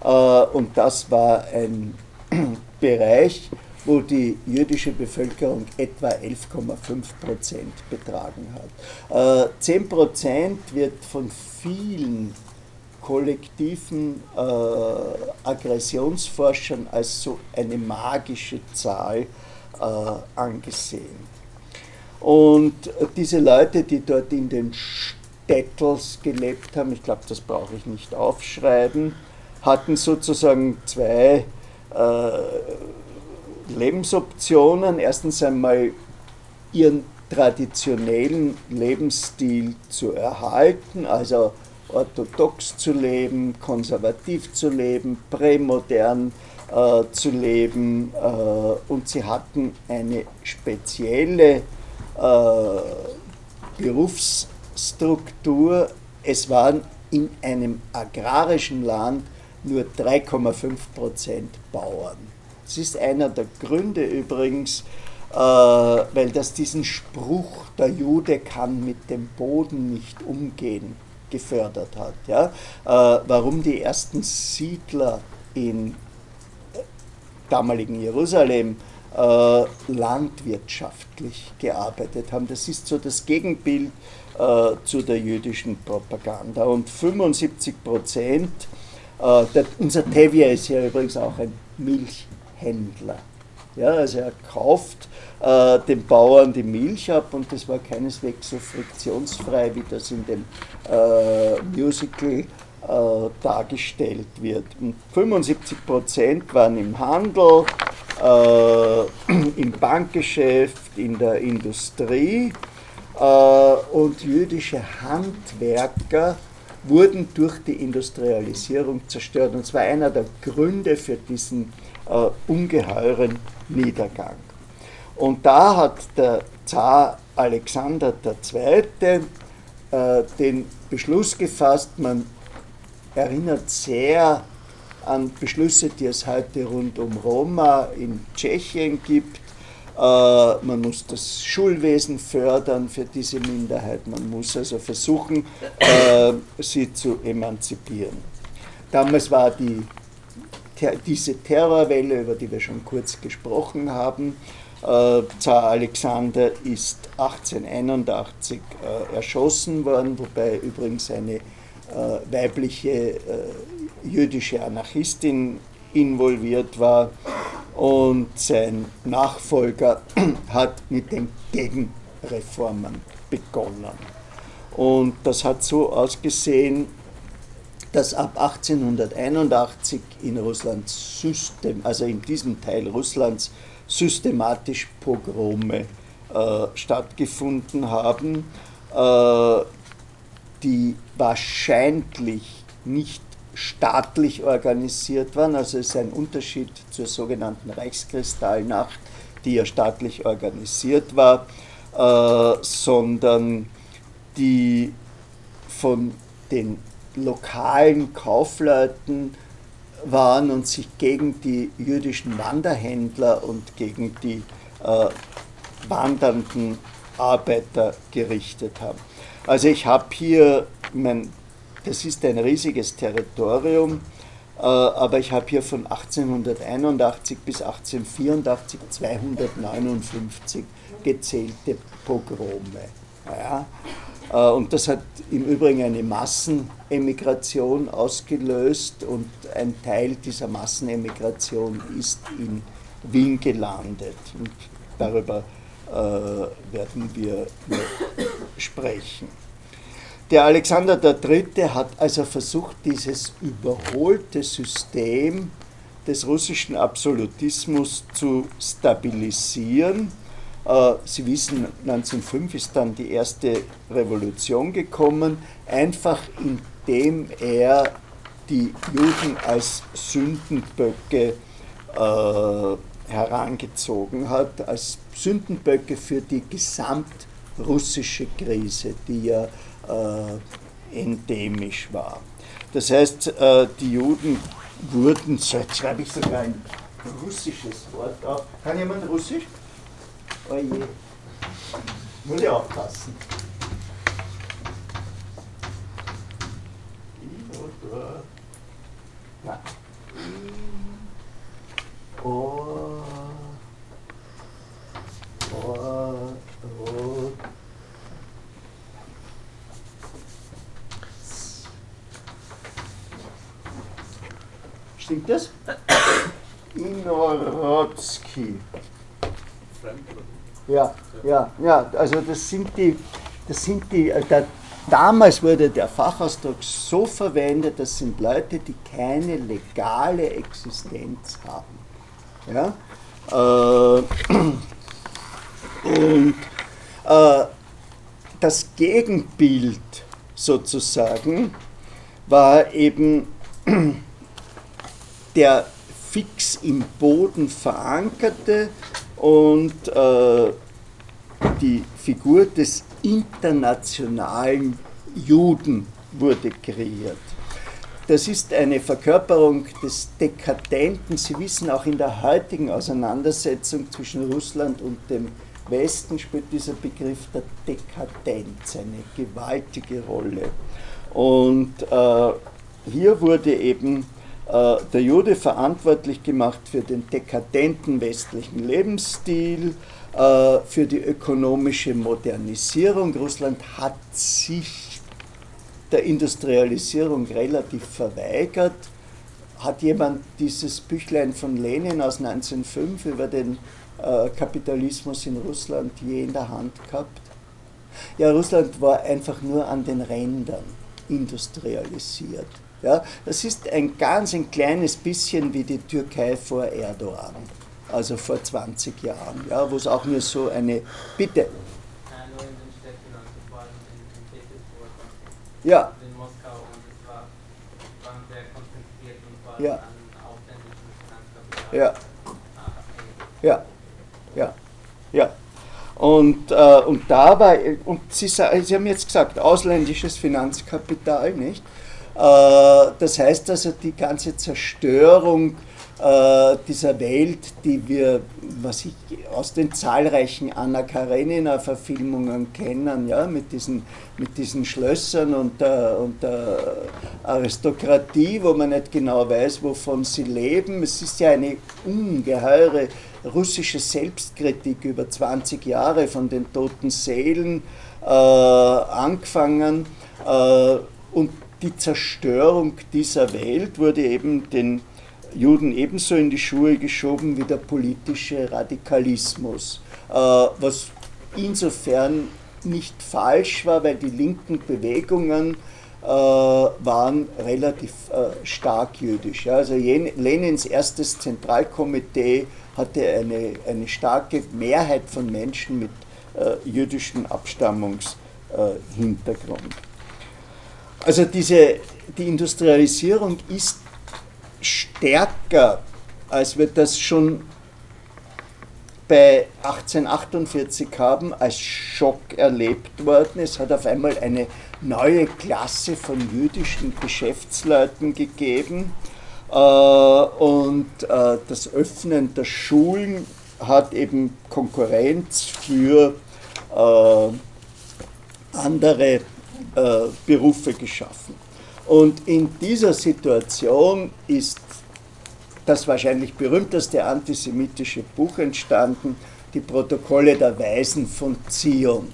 Äh, und das war ein Bereich, wo die jüdische Bevölkerung etwa 11,5 Prozent betragen hat. 10 äh, Prozent wird von vielen kollektiven äh, Aggressionsforschern als so eine magische Zahl äh, angesehen. Und diese Leute, die dort in den Dettels gelebt haben, ich glaube, das brauche ich nicht aufschreiben, hatten sozusagen zwei äh, Lebensoptionen. Erstens einmal ihren traditionellen Lebensstil zu erhalten, also orthodox zu leben, konservativ zu leben, prämodern äh, zu leben äh, und sie hatten eine spezielle äh, Berufsstruktur. Es waren in einem agrarischen Land nur 3,5 Prozent Bauern. Das ist einer der Gründe übrigens, äh, weil das diesen Spruch, der Jude kann mit dem Boden nicht umgehen, gefördert hat. Ja? Äh, warum die ersten Siedler in damaligen Jerusalem äh, landwirtschaftlich gearbeitet haben. Das ist so das Gegenbild äh, zu der jüdischen Propaganda. Und 75 Prozent, äh, unser Tevye ist ja übrigens auch ein Milchhändler. Ja, also er kauft äh, den Bauern die Milch ab und das war keineswegs so friktionsfrei, wie das in dem äh, Musical äh, dargestellt wird. Und 75 Prozent waren im Handel, äh, im Bankgeschäft, in der Industrie äh, und jüdische Handwerker wurden durch die Industrialisierung zerstört. Und zwar einer der Gründe für diesen ungeheuren Niedergang. Und da hat der Zar Alexander II. Äh, den Beschluss gefasst, man erinnert sehr an Beschlüsse, die es heute rund um Roma in Tschechien gibt. Äh, man muss das Schulwesen fördern für diese Minderheit, man muss also versuchen, äh, sie zu emanzipieren. Damals war die, diese Terrorwelle, über die wir schon kurz gesprochen haben, äh, Zar Alexander ist 1881 erschossen worden, wobei übrigens eine äh, weibliche äh, jüdische Anarchistin involviert war und sein Nachfolger hat mit den Gegenreformen begonnen. Und das hat so ausgesehen, dass ab 1881 in Russland System, also in diesem Teil Russlands systematisch Pogrome äh, stattgefunden haben. Äh, die wahrscheinlich nicht staatlich organisiert waren. Also es ist ein Unterschied zur sogenannten Reichskristallnacht, die ja staatlich organisiert war, äh, sondern die von den lokalen Kaufleuten waren und sich gegen die jüdischen Wanderhändler und gegen die äh, wandernden Arbeiter gerichtet haben. Also ich habe hier, mein, das ist ein riesiges Territorium, äh, aber ich habe hier von 1881 bis 1884 259 gezählte Pogrome. Ja. Äh, und das hat im Übrigen eine Massenemigration ausgelöst und ein Teil dieser Massenemigration ist in Wien gelandet. Und darüber äh, werden wir sprechen. Der Alexander III. hat also versucht, dieses überholte System des russischen Absolutismus zu stabilisieren. Äh, Sie wissen, 1905 ist dann die erste Revolution gekommen, einfach indem er die Juden als Sündenböcke äh, herangezogen hat, als Sündenböcke für die gesamtrussische Krise, die ja äh, endemisch war. Das heißt, die Juden wurden, jetzt schreibe ich sogar ein russisches Wort auf. Kann jemand Russisch? Oh je. Muss ich aufpassen. Oh. Oh. Oh. Stimmt das? Inorodsky. Ja, ja, ja, also das sind die, das sind die, äh, der damals wurde der Fachausdruck so verwendet, das sind Leute, die keine legale Existenz haben. Ja? Äh, und äh, das Gegenbild sozusagen war eben der fix im Boden verankerte und äh, die Figur des internationalen Juden wurde kreiert. Das ist eine Verkörperung des Dekadenten. Sie wissen, auch in der heutigen Auseinandersetzung zwischen Russland und dem Westen spielt dieser Begriff der Dekadenz eine gewaltige Rolle. Und äh, hier wurde eben der Jude verantwortlich gemacht für den dekadenten westlichen Lebensstil, äh, für die ökonomische Modernisierung. Russland hat sich der Industrialisierung relativ verweigert. Hat jemand dieses Büchlein von Lenin aus 1905 über den äh, Kapitalismus in Russland je in der Hand gehabt? Ja, Russland war einfach nur an den Rändern industrialisiert. Ja, das ist ein ganz ein kleines bisschen wie die Türkei vor Erdogan, also vor 20 Jahren, ja, wo es auch nur so eine Bitte. Ja, Ja. ja, ja, ja, ja. Und, äh, und da war, und Sie, Sie haben jetzt gesagt, ausländisches Finanzkapital, nicht? Äh, das heißt also, die ganze Zerstörung äh, dieser Welt, die wir, was ich aus den zahlreichen Anna Karenina-Verfilmungen kennen, ja, mit diesen, mit diesen Schlössern und der, und der Aristokratie, wo man nicht genau weiß, wovon sie leben. Es ist ja eine ungeheure russische Selbstkritik über 20 Jahre von den toten Seelen äh, angefangen. Äh, und die Zerstörung dieser Welt wurde eben den Juden ebenso in die Schuhe geschoben wie der politische Radikalismus, äh, was insofern nicht falsch war, weil die linken Bewegungen äh, waren relativ äh, stark jüdisch. Also Lenins erstes Zentralkomitee hatte eine, eine starke Mehrheit von Menschen mit jüdischem Abstammungshintergrund. Also diese, die Industrialisierung ist stärker, als wir das schon bei 1848 haben, als Schock erlebt worden. Es hat auf einmal eine neue Klasse von jüdischen Geschäftsleuten gegeben äh, und äh, das Öffnen der Schulen hat eben Konkurrenz für äh, andere äh, Berufe geschaffen. Und in dieser Situation ist das wahrscheinlich berühmteste antisemitische Buch entstanden, die Protokolle der Weisen von Zion.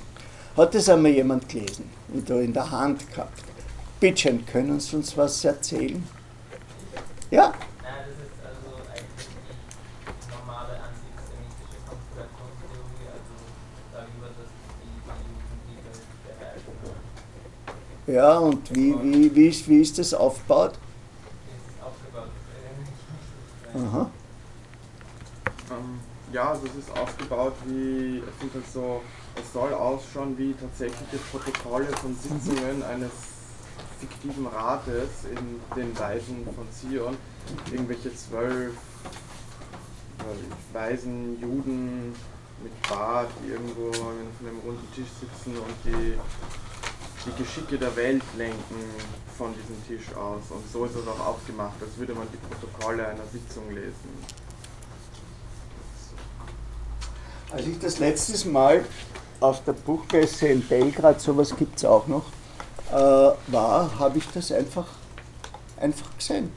Hat das einmal jemand gelesen und in der Hand gehabt? Bitte, können Sie uns was erzählen? Ja? Naja, das ist also eigentlich die normale antisemitische Konspirationstheorie, also darüber, dass die, die Juden die Welt beherrschen. Ja, und wie, wie, wie, ist, wie ist das aufgebaut? Das. Aha. Ähm, ja, also es ist aufgebaut wie, es sind halt so, es soll ausschauen wie tatsächliche Protokolle von Sitzungen eines fiktiven Rates in den Weisen von Zion. Irgendwelche zwölf weisen Juden mit Bart, die irgendwo an einem runden Tisch sitzen und die, die Geschicke der Welt lenken von diesem Tisch aus. Und so ist es auch aufgemacht, als würde man die Protokolle einer Sitzung lesen. Als ich das letztes Mal auf der Buchmesse in Belgrad, sowas gibt es auch noch, äh, war, habe ich das einfach, einfach gesehen.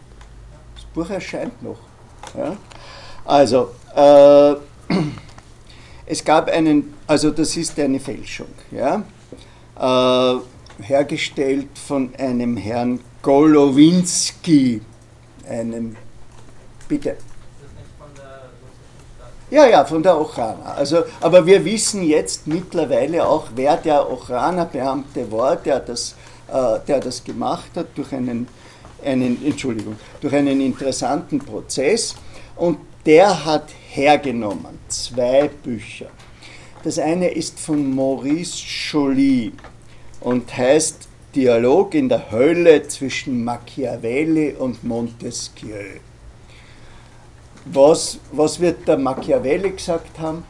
Das Buch erscheint noch. Ja? Also, äh, es gab einen, also das ist eine Fälschung, ja? äh, hergestellt von einem Herrn Golowinski, einem, bitte. Ja, ja, von der Ochrana. Also, aber wir wissen jetzt mittlerweile auch, wer der Ochrana-Beamte war, der das, äh, der das gemacht hat durch einen, einen, Entschuldigung, durch einen interessanten Prozess. Und der hat hergenommen zwei Bücher. Das eine ist von Maurice Joly und heißt Dialog in der Hölle zwischen Machiavelli und Montesquieu. Was, was wird der Machiavelli gesagt haben?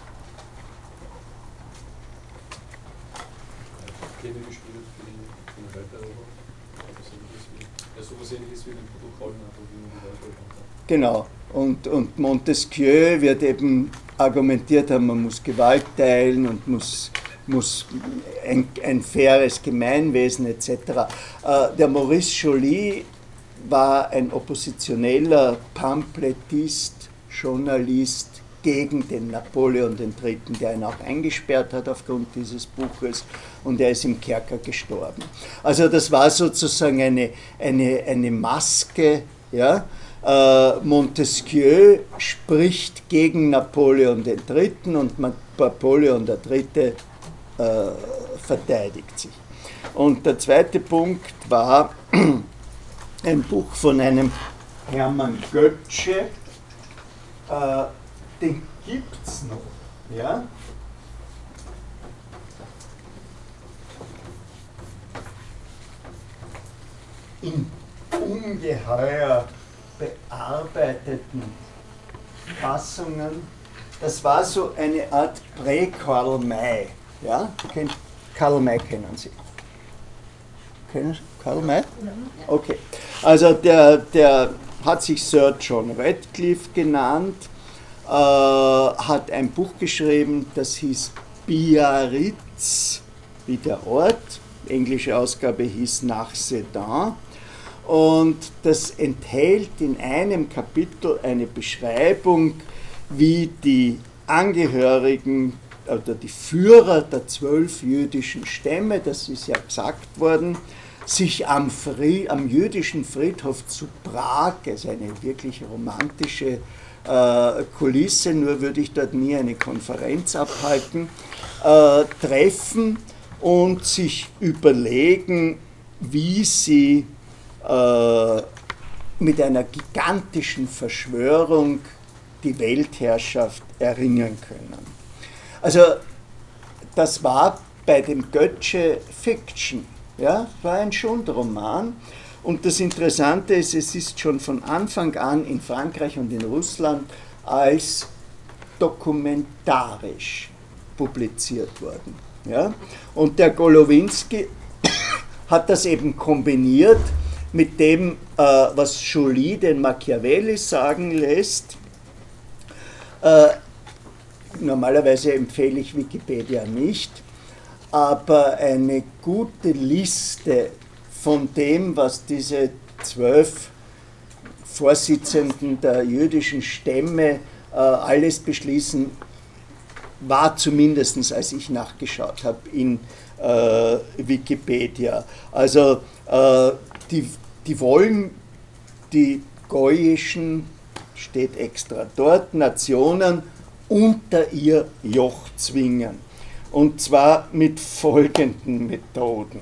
Genau. Und, und Montesquieu wird eben argumentiert haben, man muss Gewalt teilen und muss, muss ein, ein faires Gemeinwesen etc. Äh, der Maurice Joly war ein oppositioneller Pamphletist, Journalist gegen den Napoleon III., der ihn auch eingesperrt hat aufgrund dieses Buches und er ist im Kerker gestorben. Also das war sozusagen eine, eine, eine Maske, ja, äh, Montesquieu spricht gegen Napoleon III. und Napoleon III. Äh, verteidigt sich. Und der zweite Punkt war ein Buch von einem Hermann Götzsche, äh, den gibt es noch. Ja? In ungeheuer bearbeiteten Fassungen. Das war so eine Art Prä-Karl May. Ja? Karl May kennen Sie. Kennen Sie Karl May? Okay. Also der, der hat sich Sir John Radcliffe genannt, äh, hat ein Buch geschrieben, das hieß Biarritz, wie der Ort. Englische Ausgabe hieß Nach Sedan. Und das enthält in einem Kapitel eine Beschreibung, wie die Angehörigen oder die Führer der zwölf jüdischen Stämme, das ist ja gesagt worden, sich am, Fried, am jüdischen Friedhof zu Prag, also eine wirklich romantische äh, Kulisse, nur würde ich dort nie eine Konferenz abhalten, äh, treffen und sich überlegen, wie sie äh, mit einer gigantischen Verschwörung die Weltherrschaft erringen können. Also das war bei dem Götzsche Fiction, ja, war ein Schundroman. Und das Interessante ist, es ist schon von Anfang an in Frankreich und in Russland als dokumentarisch publiziert worden. Ja? Und der Golowinski hat das eben kombiniert mit dem, äh, was Joly den Machiavelli sagen lässt. Äh, normalerweise empfehle ich Wikipedia nicht, aber eine gute Liste von dem, was diese zwölf Vorsitzenden der jüdischen Stämme äh, alles beschließen, war zumindest, als ich nachgeschaut habe, in äh, Wikipedia. Also äh, die, die wollen die goyischen, steht extra dort, Nationen unter ihr Joch zwingen. Und zwar mit folgenden Methoden.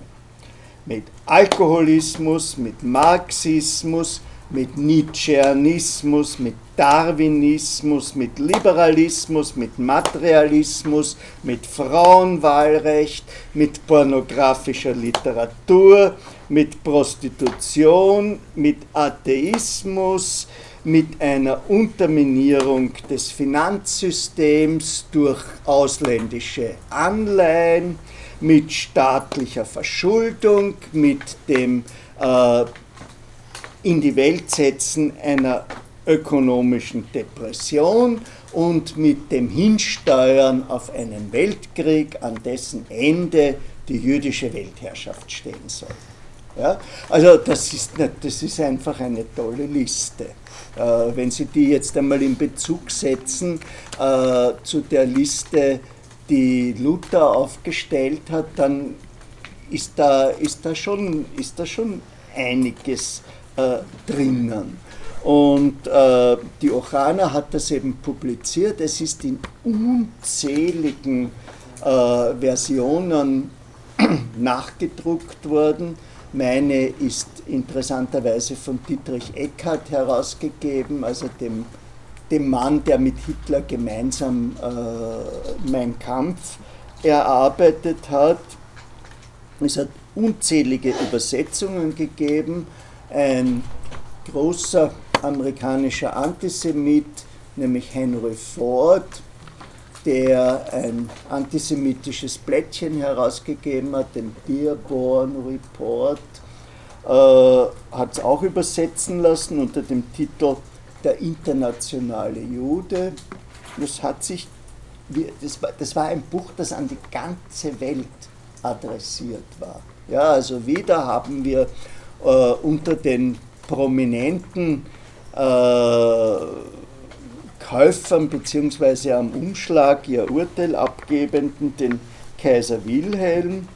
Mit Alkoholismus, mit Marxismus, mit Nietzscheanismus, mit Darwinismus, mit Liberalismus, mit Materialismus, mit Frauenwahlrecht, mit pornografischer Literatur, mit Prostitution, mit Atheismus, mit einer Unterminierung des Finanzsystems durch ausländische Anleihen, mit staatlicher Verschuldung, mit dem äh, in die Welt setzen einer ökonomischen Depression und mit dem Hinsteuern auf einen Weltkrieg, an dessen Ende die jüdische Weltherrschaft stehen soll. Ja? Also das ist, das ist einfach eine tolle Liste. Äh, wenn Sie die jetzt einmal in Bezug setzen äh, zu der Liste, die Luther aufgestellt hat, dann ist da, ist da, schon, ist da schon einiges äh, drinnen. Und äh, die Ochana hat das eben publiziert. Es ist in unzähligen äh, Versionen nachgedruckt worden. Meine ist interessanterweise von Dietrich Eckhardt herausgegeben, also dem, dem Mann, der mit Hitler gemeinsam äh, Mein Kampf erarbeitet hat. Es hat unzählige Übersetzungen gegeben. Ein großer amerikanischer Antisemit, nämlich Henry Ford, der ein antisemitisches Blättchen herausgegeben hat, den Dearborn Report, äh, hat es auch übersetzen lassen unter dem Titel Der internationale Jude. Das hat sich, das war, ein Buch, das an die ganze Welt adressiert war. Ja, also wieder haben wir äh, unter den prominenten äh, Käufern bzw. am Umschlag ihr Urteil abgebenden, den Kaiser Wilhelm.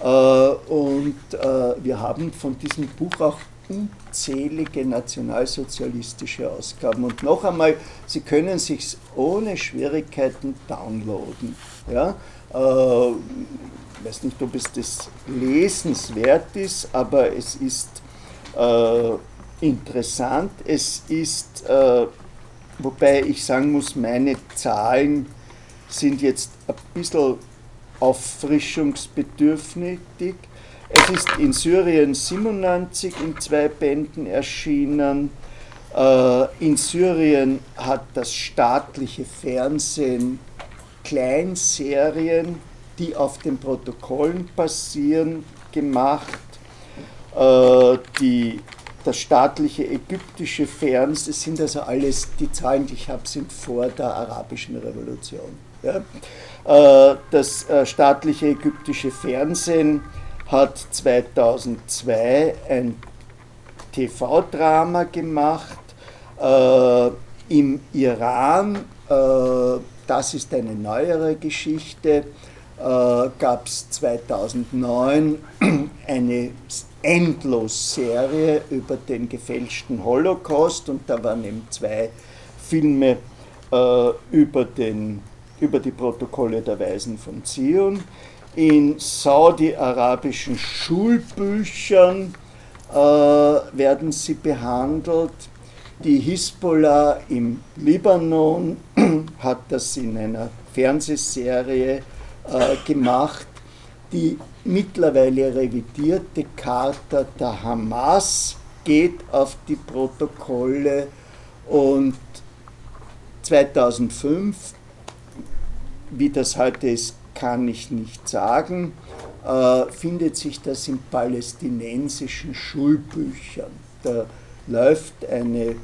Äh, und äh, wir haben von diesem Buch auch unzählige nationalsozialistische Ausgaben. Und noch einmal, Sie können sich ohne Schwierigkeiten downloaden. Ja? Äh, ich weiß nicht, ob es das lesenswert ist, aber es ist äh, interessant. Es ist äh, Wobei ich sagen muss, meine Zahlen sind jetzt ein bisschen auffrischungsbedürftig. Es ist in Syrien 97 in zwei Bänden erschienen. Äh, in Syrien hat das staatliche Fernsehen Kleinserien, die auf den Protokollen basieren, gemacht. Äh, die das staatliche ägyptische Fernsehen, das sind also alles, die Zahlen, die ich habe, sind vor der arabischen Revolution. Ja. Äh, das äh, staatliche ägyptische Fernsehen hat 2002 ein TV-Drama gemacht. Äh, Im Iran, das ist eine neuere Geschichte, gab es 2009 eine Endlos-Serie über den gefälschten Holocaust und da waren eben zwei Filme äh, über, den, über die Protokolle der Weisen von Zion. In saudi-arabischen Schulbüchern äh, werden sie behandelt. Die Hisbollah im Libanon hat das in einer Fernsehserie äh, gemacht. Die mittlerweile revidierte Charta der Hamas geht auf die Protokolle und 2005, wie das heute ist, kann ich nicht sagen, äh, findet sich das in palästinensischen Schulbüchern. Da läuft eine äh,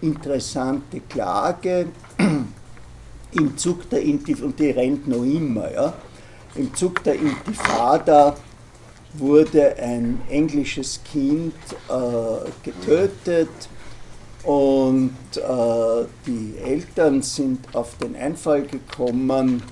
interessante Klage im Zug der Intif und die rennt noch immer. Ja? Im Zug der Intifada wurde ein englisches Kind äh, getötet und äh, die Eltern sind auf den Einfall gekommen,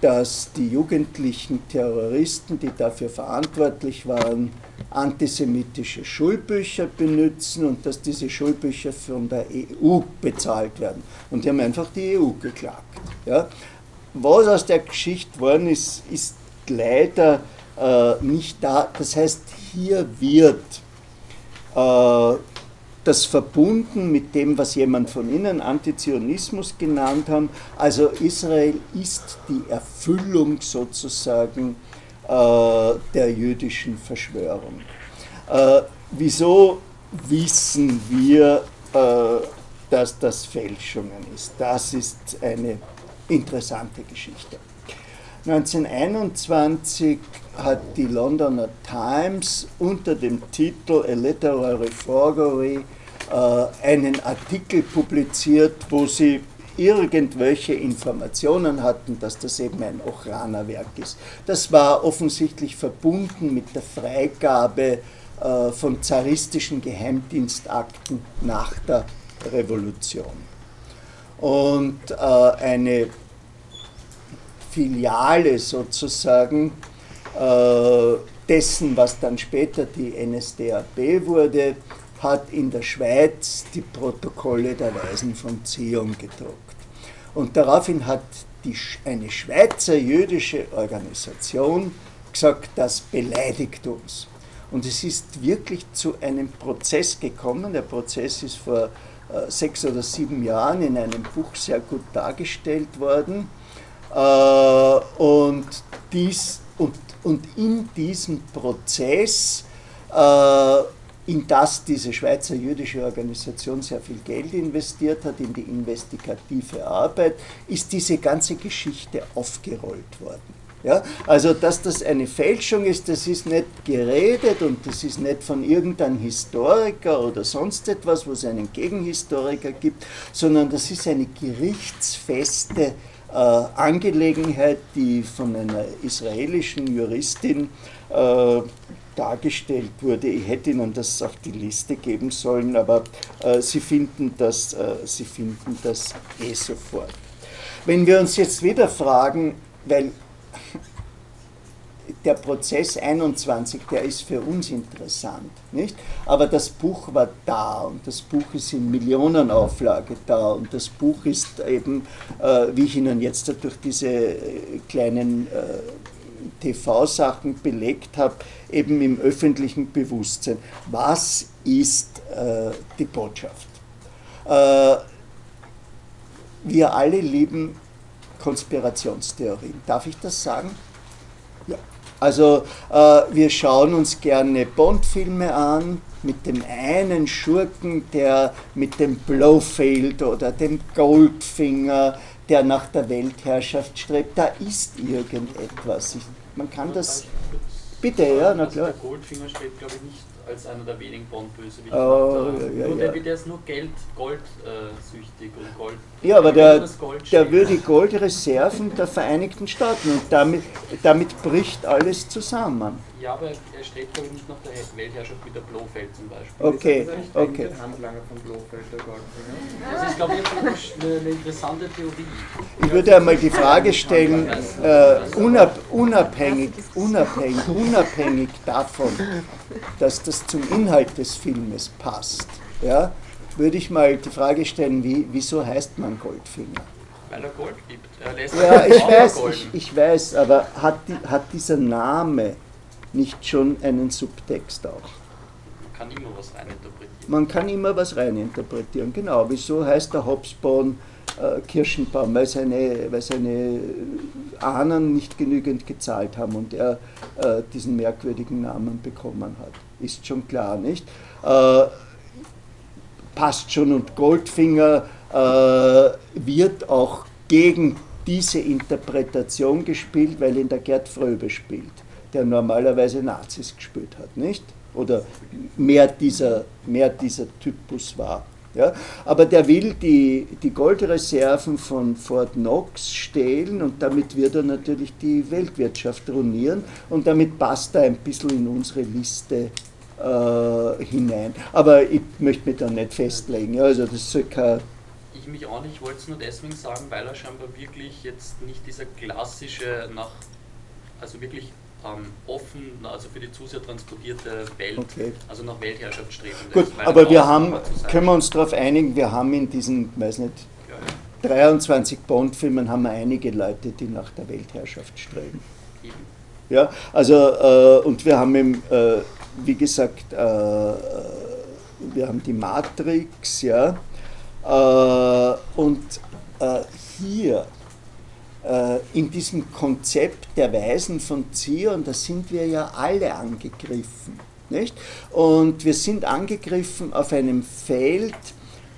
dass die jugendlichen Terroristen, die dafür verantwortlich waren, antisemitische Schulbücher benutzen und dass diese Schulbücher von der EU bezahlt werden. Und die haben einfach die EU geklagt. Ja? Was aus der Geschichte geworden ist, ist leider äh, nicht da. Das heißt, hier wird äh, das verbunden mit dem, was jemand von Ihnen Antizionismus genannt haben. Also Israel ist die Erfüllung sozusagen der jüdischen Verschwörung. Äh, wieso wissen wir, äh, dass das Fälschungen ist? Das ist eine interessante Geschichte. 1921 hat die Londoner Times unter dem Titel A Literary Forgery äh, einen Artikel publiziert, wo sie irgendwelche Informationen hatten, dass das eben ein Ochrana-Werk ist. Das war offensichtlich verbunden mit der Freigabe äh, von zaristischen Geheimdienstakten nach der Revolution. Und äh, eine Filiale sozusagen äh, dessen, was dann später die NSDAP wurde, hat in der Schweiz die Protokolle der Weisen von Zion gedruckt. Und daraufhin hat die, eine Schweizer jüdische Organisation gesagt, das beleidigt uns. Und es ist wirklich zu einem Prozess gekommen. Der Prozess ist vor äh, sechs oder sieben Jahren in einem Buch sehr gut dargestellt worden. Äh, und, dies, und, und in diesem Prozess, äh, in das diese Schweizer jüdische Organisation sehr viel Geld investiert hat, in die investigative Arbeit, ist diese ganze Geschichte aufgerollt worden. Ja? Also, dass das eine Fälschung ist, das ist nicht geredet und das ist nicht von irgendeinem Historiker oder sonst etwas, wo es einen Gegenhistoriker gibt, sondern das ist eine gerichtsfeste äh, Angelegenheit, die von einer israelischen Juristin äh, dargestellt wurde. Ich hätte Ihnen das auf die Liste geben sollen, aber äh, Sie, finden das, äh, Sie finden das eh sofort. Wenn wir uns jetzt wieder fragen, weil der Prozess 21, der ist für uns interessant, nicht? Aber das Buch war da und das Buch ist in Millionenauflage da und das Buch ist eben, äh, wie ich Ihnen jetzt durch diese äh, kleinen äh, TV-Sachen belegt habe, eben im öffentlichen Bewusstsein. Was ist äh, die Botschaft? Äh, wir alle lieben Konspirationstheorien. Darf ich das sagen? Ja. Also äh, wir schauen uns gerne Bond-Filme an mit dem einen Schurken, der mit dem Blowfield oder dem Goldfinger, der nach der Weltherrschaft strebt. Da ist irgendetwas. Ich, man kann das. Bitte, ja, na klar. Der Goldfinger steht, glaube ich, nicht als einer der wenigen Bond-Bösewichte. Oh, ja, nur ja. Der, der ist nur Geld, goldsüchtig und Gold. Ja, aber der, der, der will die Goldreserven der Vereinigten Staaten und damit, damit bricht alles zusammen. Ja, aber er strebt, glaube ich, nicht nach der Weltherrschaft wie der Blofeld zum Beispiel. Okay, Ist das nicht okay. eigentlich Handlanger von Blofeld, der Goldfinger? Das ist, glaube ich, eine, eine interessante Theorie. Ich würde einmal die Frage stellen, äh, unab, unabhängig, unabhängig, unabhängig davon, dass das zum Inhalt des Filmes passt, ja, würde ich mal die Frage stellen, wie, wieso heißt man Goldfinger? Weil er Gold gibt. Er lässt Ja, ich weiß, ich, ich weiß, aber hat, die, hat dieser Name nicht schon einen Subtext auch? kann immer was reininterpretieren. Man kann immer was reininterpretieren, genau. Wieso heißt der Hobsbawm äh, Kirschenbaum? Weil seine, weil seine Ahnen nicht genügend gezahlt haben und er äh, diesen merkwürdigen Namen bekommen hat. Ist schon klar, nicht? Äh, passt schon und Goldfinger äh, wird auch gegen diese Interpretation gespielt, weil ihn der Gerd Fröbe spielt, der normalerweise Nazis gespielt hat, nicht? Oder mehr dieser, mehr dieser Typus war. Ja? Aber der will die, die Goldreserven von Fort Knox stehlen und damit wird er natürlich die Weltwirtschaft ruinieren und damit passt er ein bisschen in unsere Liste äh, hinein. Aber ich möchte mich da nicht festlegen. Also das soll kein Ich mich auch nicht, ich wollte es nur deswegen sagen, weil er scheinbar wirklich jetzt nicht dieser klassische nach, also wirklich ähm, offen, also für die Zuseher transportierte Welt, Okay. also nach Weltherrschaft streben Gut, aber er wir haben, zu können wir uns darauf einigen, wir haben in diesen, weiß nicht, Ja, 23 Bond-Filmen haben wir einige Leute, die nach der Weltherrschaft streben. eben. Ja, also, äh, und wir haben, im, äh, wie gesagt, äh, äh, wir haben die Matrix, ja, äh, und äh, hier in diesem Konzept der Weisen von Zion, da sind wir ja alle angegriffen. Nicht? Und wir sind angegriffen auf einem Feld,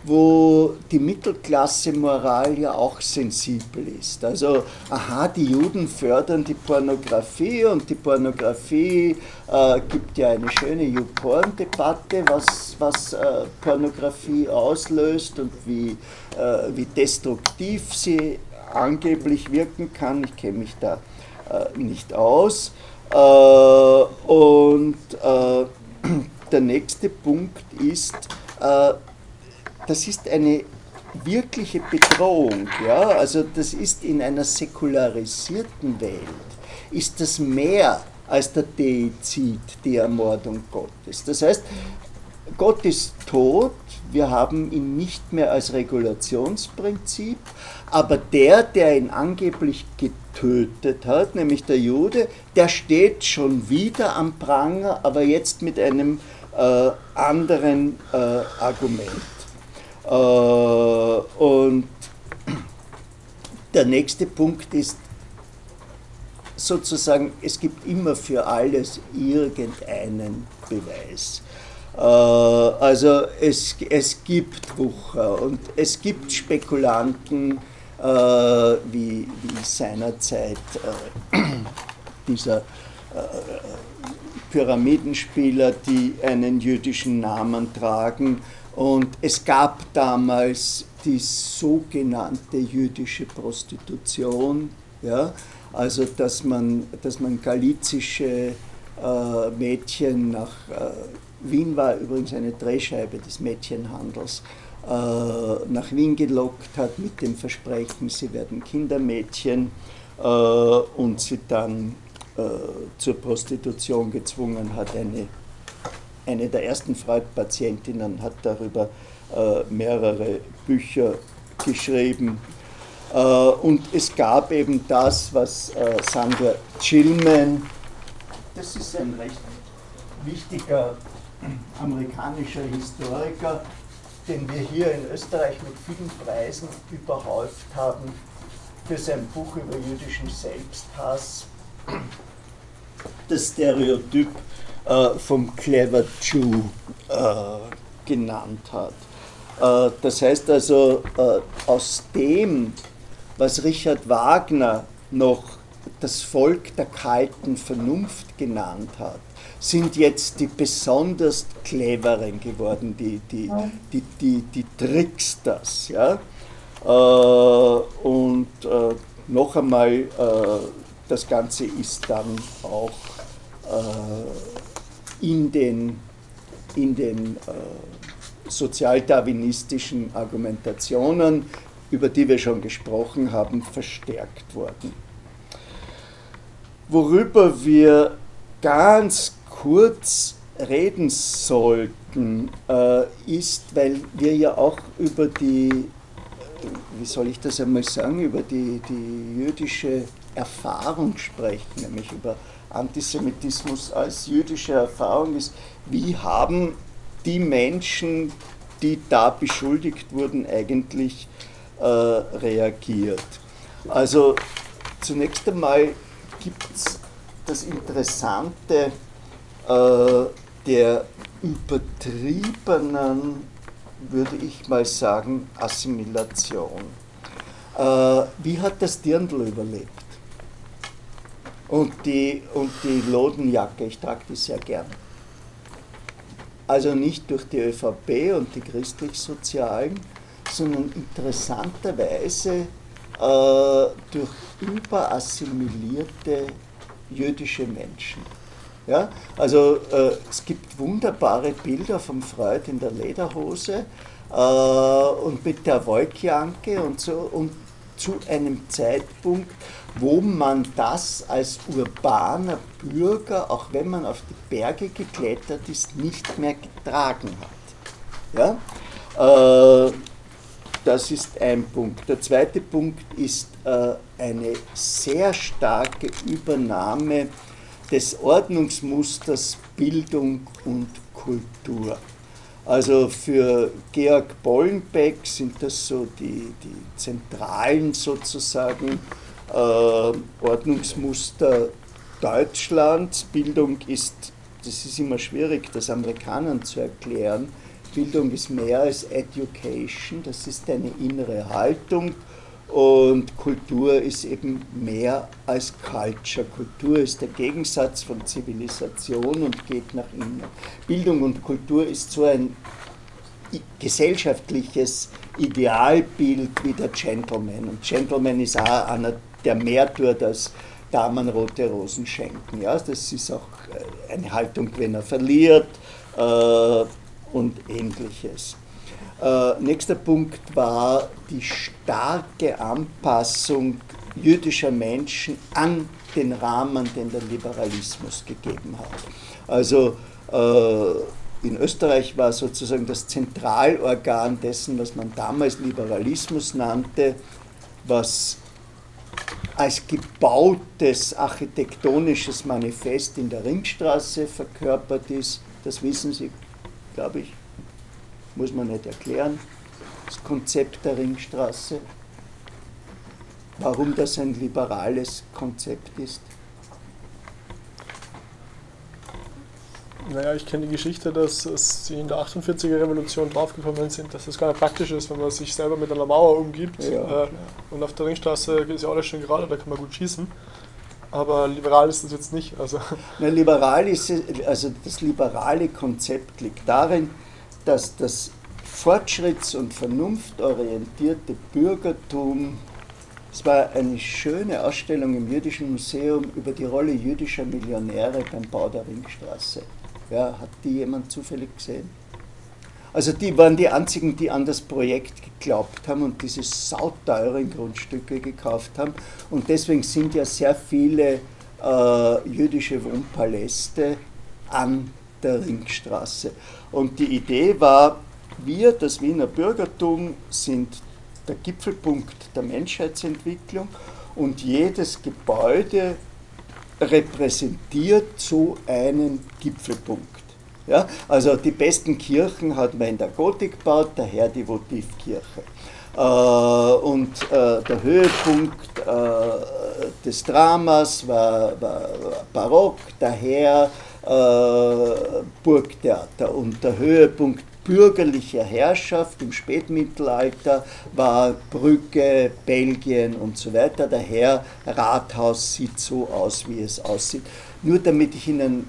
wo die Mittelklasse-Moral ja auch sensibel ist. Also, aha, die Juden fördern die Pornografie und die Pornografie äh, gibt ja eine schöne YouPorn-Debatte, was, was äh, Pornografie auslöst und wie, äh, wie destruktiv sie angeblich wirken kann. Ich kenne mich da äh, nicht aus. Äh, und äh, der nächste Punkt ist, äh, das ist eine wirkliche Bedrohung. Ja? Also das ist in einer säkularisierten Welt, ist das mehr als der Deizid, die Ermordung Gottes. Das heißt, Gott ist tot, wir haben ihn nicht mehr als Regulationsprinzip, aber der, der ihn angeblich getötet hat, nämlich der Jude, der steht schon wieder am Pranger, aber jetzt mit einem äh, anderen äh, Argument. Äh, und der nächste Punkt ist sozusagen, es gibt immer für alles irgendeinen Beweis. Äh, also es, es gibt Wucher und es gibt Spekulanten, wie, wie seinerzeit äh, dieser Pyramidenspieler, die einen jüdischen Namen tragen. Und es gab damals die sogenannte jüdische Prostitution, ja, also dass man, dass man galizische äh, Mädchen nach äh, Wien war übrigens eine Drehscheibe des Mädchenhandels, äh, nach Wien gelockt hat mit dem Versprechen, sie werden Kindermädchen äh, und sie dann äh, zur Prostitution gezwungen hat. Eine, eine der ersten Freud-Patientinnen hat darüber äh, mehrere Bücher geschrieben. und es gab eben das, was Sandra Chillman, das ist ein recht wichtiger amerikanischer Historiker, den wir hier in Österreich mit vielen Preisen überhäuft haben, für sein Buch über jüdischen Selbsthass, das Stereotyp äh, vom Clever Jew äh, genannt hat. Äh, das heißt also, äh, aus dem, was Richard Wagner noch das Volk der kalten Vernunft genannt hat, sind jetzt die besonders cleveren geworden, die, die, die, die, die Tricksters. Ja? Äh, und äh, noch einmal, äh, das Ganze ist dann auch in den, in den sozialdarwinistischen Argumentationen, über die wir schon gesprochen haben, verstärkt worden. Worüber wir ganz kurz reden sollten, äh, ist, weil wir ja auch über die, äh, wie soll ich das einmal sagen, über die, die jüdische Erfahrung sprechen, nämlich über Antisemitismus als jüdische Erfahrung ist, wie haben die Menschen, die da beschuldigt wurden, eigentlich äh, reagiert. Also zunächst einmal gibt es das Interessante, der übertriebenen, würde ich mal sagen, Assimilation. Äh, wie hat das Dirndl überlebt? Und die, und die Lodenjacke, ich trage die sehr gern. Also nicht durch die ÖVP und die christlich-sozialen, sondern interessanterweise äh, durch überassimilierte jüdische Menschen. Ja? Also äh, es gibt wunderbare Bilder vom Freud in der Lederhose äh, und mit der Wolkjanke und so und zu einem Zeitpunkt, wo man das als urbaner Bürger, auch wenn man auf die Berge geklettert ist, nicht mehr getragen hat. Ja? Äh, das ist ein Punkt. Der zweite Punkt ist äh, eine sehr starke Übernahme des Ordnungsmusters Bildung und Kultur. Also für Georg Bollenbeck sind das so die, die zentralen sozusagen äh, Ordnungsmuster Deutschlands. Bildung ist, das ist immer schwierig, das Amerikanern zu erklären. Bildung ist mehr als Education, das ist eine innere Haltung und Kultur ist eben mehr als Culture. Kultur ist der Gegensatz von Zivilisation und geht nach innen. Bildung und Kultur ist so ein gesellschaftliches Idealbild wie der Gentleman. Und Gentleman ist auch einer, der mehr tut als Damen rote Rosen schenken. Ja, das ist auch äh, eine Haltung, wenn er verliert äh, und ähnliches. Äh, nächster Punkt war die starke Anpassung jüdischer Menschen an den Rahmen, den der Liberalismus gegeben hat. Also äh, in Österreich war sozusagen das Zentralorgan dessen, was man damals Liberalismus nannte, was als gebautes architektonisches Manifest in der Ringstraße verkörpert ist. Das wissen Sie, glaube ich, muss man nicht erklären. Das Konzept der Ringstraße, warum das ein liberales Konzept ist. Naja, ich kenne die Geschichte, dass sie in der 48er Revolution draufgekommen sind, dass das gar nicht praktisch ist, wenn man sich selber mit einer Mauer umgibt. Ja, äh, und auf der Ringstraße ist ja alles schön gerade, da kann man gut schießen. Aber liberal ist das jetzt nicht. Also. Na, liberal ist, also das liberale Konzept liegt darin, dass das fortschritts- und vernunftorientierte Bürgertum, es war eine schöne Ausstellung im Jüdischen Museum über die Rolle jüdischer Millionäre beim Bau der Ringstraße. Ja, hat die jemand zufällig gesehen? Also die waren die einzigen, die an das Projekt geglaubt haben und diese sauteuren Grundstücke gekauft haben. Und deswegen sind ja sehr viele äh, jüdische Wohnpaläste an der Ringstraße. Und die Idee war, wir, das Wiener Bürgertum, sind der Gipfelpunkt der Menschheitsentwicklung und jedes Gebäude repräsentiert so einen Gipfelpunkt. Ja, also die besten Kirchen hat man in der Gotik gebaut, daher die Votivkirche. Äh, und äh, der Höhepunkt äh, des Dramas war, war, Barock, daher Burgtheater. Und der Höhepunkt bürgerlicher Herrschaft im Spätmittelalter war Brücke, Belgien und so weiter. Daher Rathaus sieht so aus, wie es aussieht. Nur damit ich Ihnen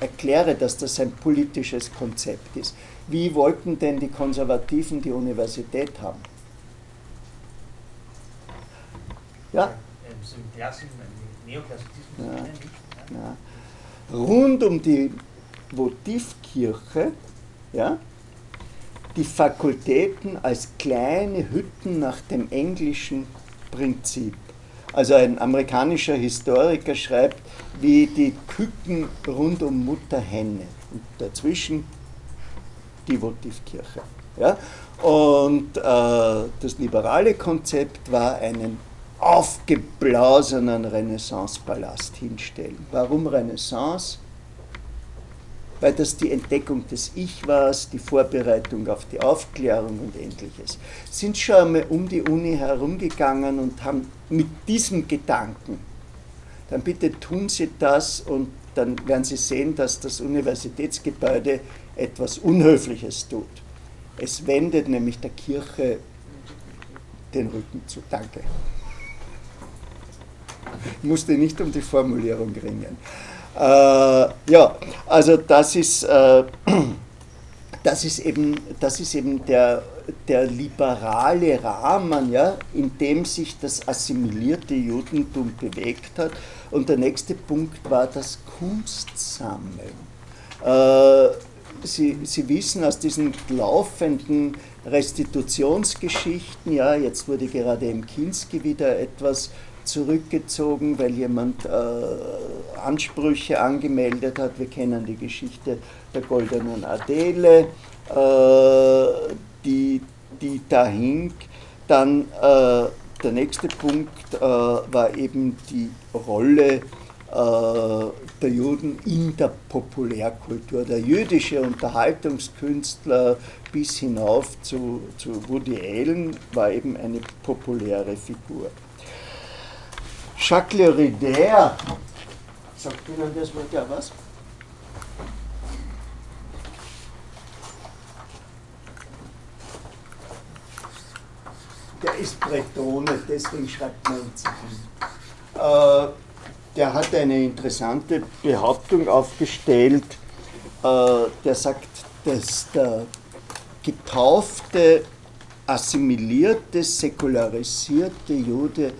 erkläre, dass das ein politisches Konzept ist. Wie wollten denn die Konservativen die Universität haben? Ja? Im Neoklassizismus. Ja. Rund um die Votivkirche ja, die Fakultäten als kleine Hütten nach dem englischen Prinzip. Also ein amerikanischer Historiker schreibt, wie die Küken rund um Mutter Henne und dazwischen die Votivkirche. Ja? Und äh, das liberale Konzept war einen aufgeblasenen Renaissancepalast hinstellen. Warum Renaissance? weil das die Entdeckung des Ich war, die Vorbereitung auf die Aufklärung und ähnliches. Sind schon einmal um die Uni herumgegangen und haben mit diesem Gedanken, dann bitte tun Sie das und dann werden Sie sehen, dass das Universitätsgebäude etwas Unhöfliches tut. Es wendet nämlich der Kirche den Rücken zu. Danke. Ich musste nicht um die Formulierung ringen. Äh, ja, also das ist, äh, das ist eben, das ist eben der, der liberale Rahmen, ja, in dem sich das assimilierte Judentum bewegt hat. Und der nächste Punkt war das Kunstsammeln. Äh, Sie, Sie wissen aus diesen laufenden Restitutionsgeschichten, ja, jetzt wurde gerade im Kinski wieder etwas zurückgezogen, weil jemand äh, Ansprüche angemeldet hat. Wir kennen die Geschichte der goldenen Adele, äh, die, die da hing. Dann äh, der nächste Punkt äh, war eben die Rolle äh, der Juden in der Populärkultur. Der jüdische Unterhaltungskünstler bis hinauf zu, zu Woody Allen war eben eine populäre Figur. Jacques Derrida, sagt Ihnen das Wort ja was? Der ist Bretone, deswegen schreibt man ihn äh, Der hat eine interessante Behauptung aufgestellt. Äh, der sagt, dass der getaufte, assimilierte, säkularisierte Jude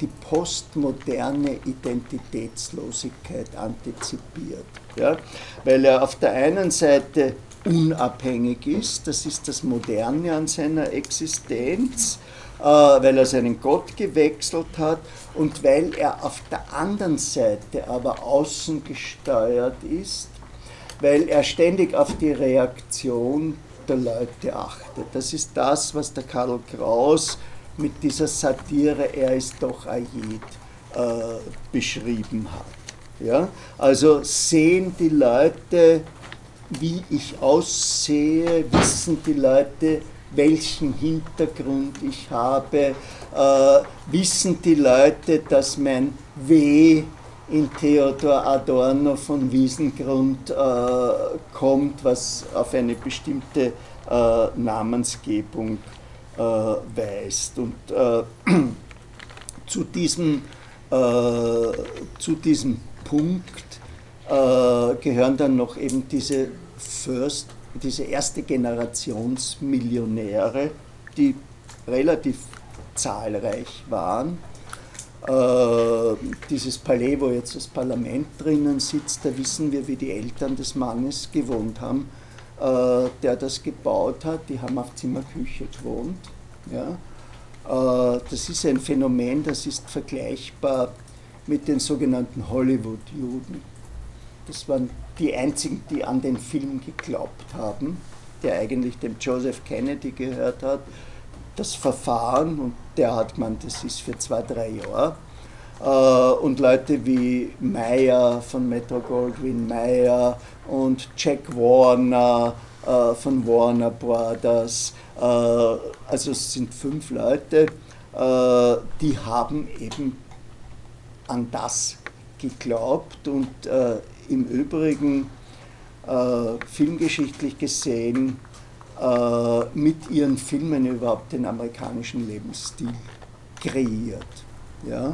die postmoderne Identitätslosigkeit antizipiert. Ja? Weil er auf der einen Seite unabhängig ist, das ist das Moderne an seiner Existenz, äh, weil er seinen Gott gewechselt hat und weil er auf der anderen Seite aber außen gesteuert ist, weil er ständig auf die Reaktion der Leute achtet. Das ist das, was der Karl Kraus mit dieser Satire Er ist doch Ayed äh, beschrieben hat. Ja? Also sehen die Leute, wie ich aussehe, wissen die Leute, welchen Hintergrund ich habe, äh, wissen die Leute, dass mein W in Theodor Adorno von Wiesengrund äh, kommt, was auf eine bestimmte äh, Namensgebung weist. Und äh, zu, diesem, äh, zu diesem Punkt äh, gehören dann noch eben diese First, diese erste Generationsmillionäre, die relativ zahlreich waren äh, dieses Palais, wo jetzt das Parlament drinnen sitzt, da wissen wir, wie die Eltern des Mannes gewohnt haben, äh, der das gebaut hat. Die haben auf Zimmerküche gewohnt. Ja. Äh, das ist ein Phänomen, das ist vergleichbar mit den sogenannten Hollywood-Juden. Das waren die einzigen, die an den Film geglaubt haben, der eigentlich dem Joseph Kennedy gehört hat das Verfahren und der hat man, das ist für zwei, drei Jahre. Äh, und Leute wie Meyer von Metro Goldwyn Meyer und Jack Warner äh, von Warner Brothers, äh, also es sind fünf Leute, die haben eben an das geglaubt und im Übrigen filmgeschichtlich gesehen äh, mit ihren Filmen überhaupt den amerikanischen Lebensstil kreiert. Ja?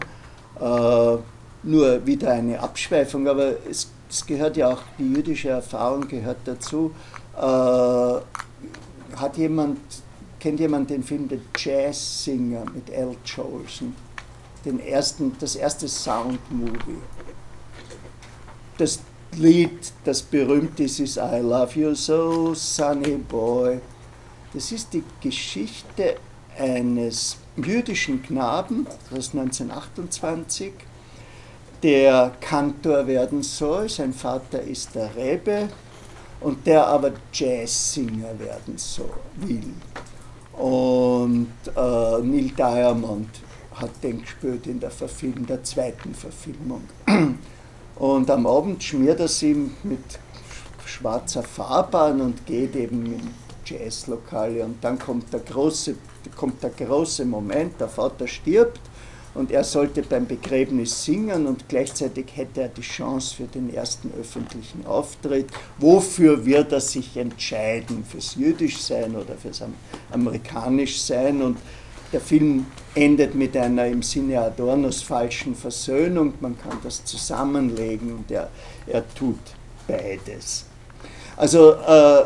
Äh, nur wieder eine Abschweifung, aber es, es, gehört ja auch, die jüdische Erfahrung gehört dazu. Äh, hat jemand, kennt jemand den Film The Jazz Singer mit Al Jolson? Den ersten, das erste Sound-Movie. Das Lied, das berühmt ist, ist I Love You So, Sunny Boy. Das ist die Geschichte eines jüdischen Knaben aus 1928, der Kantor werden soll. Sein Vater ist der Rebbe und der aber Jazzsinger werden soll, will. Und äh, Neil Diamond hat den gespielt in der, Verfilm, der zweiten Verfilmung. Und am Abend schmiert er sie mit schwarzer Fahrbahn und geht eben in Jazzlokale. Und dann kommt der, große, kommt der große Moment, der Vater stirbt und er sollte beim Begräbnis singen und gleichzeitig hätte er die Chance für den ersten öffentlichen Auftritt. Wofür wird er sich entscheiden? Fürs Jüdischsein oder fürs Amerikanischsein? Und der Film endet mit einer im Sinne Adornos falschen Versöhnung. Man kann das zusammenlegen und er, er tut beides. Also äh,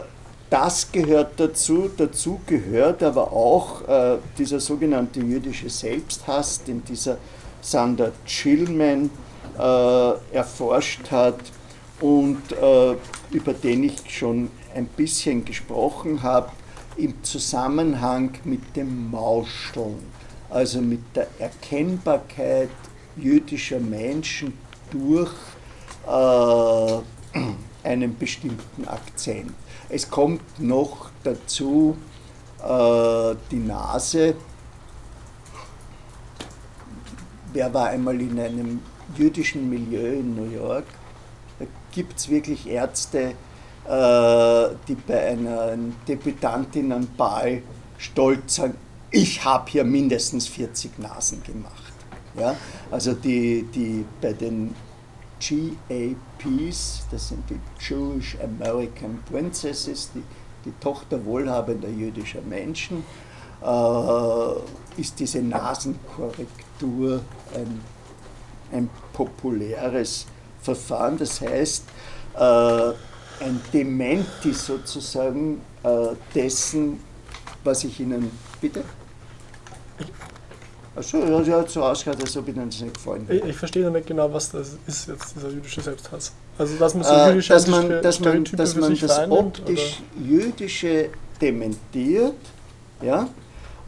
das gehört dazu. Dazu gehört aber auch äh, dieser sogenannte jüdische Selbsthass, den dieser Sander Chillman äh, erforscht hat und äh, über den ich schon ein bisschen gesprochen habe im Zusammenhang mit dem Mauscheln, also mit der Erkennbarkeit jüdischer Menschen durch äh, einen bestimmten Akzent. Es kommt noch dazu äh, die Nase. Wer war einmal in einem jüdischen Milieu in New York? Da gibt es wirklich Ärzte, äh, die bei einer Debütantin am Ball stolz sagen, ich habe hier mindestens 40 Nasen gemacht. Ja? Also die, die bei den GAPs, das sind die Jewish American Princesses, die, die Tochter wohlhabender jüdischer Menschen, äh, ist diese Nasenkorrektur ein, ein populäres Verfahren. Das heißt, äh, ein Dementi sozusagen äh, dessen, was ich Ihnen bitte. Achso, ja, hat so ausgehört, als ob Ihnen das nicht gefallen Ich, ich verstehe nicht genau, was das ist jetzt, dieser jüdische Selbsthass. Also, dass man so äh, jüdische dass man, dass man, dass man das optisch oder? Jüdische dementiert, ja,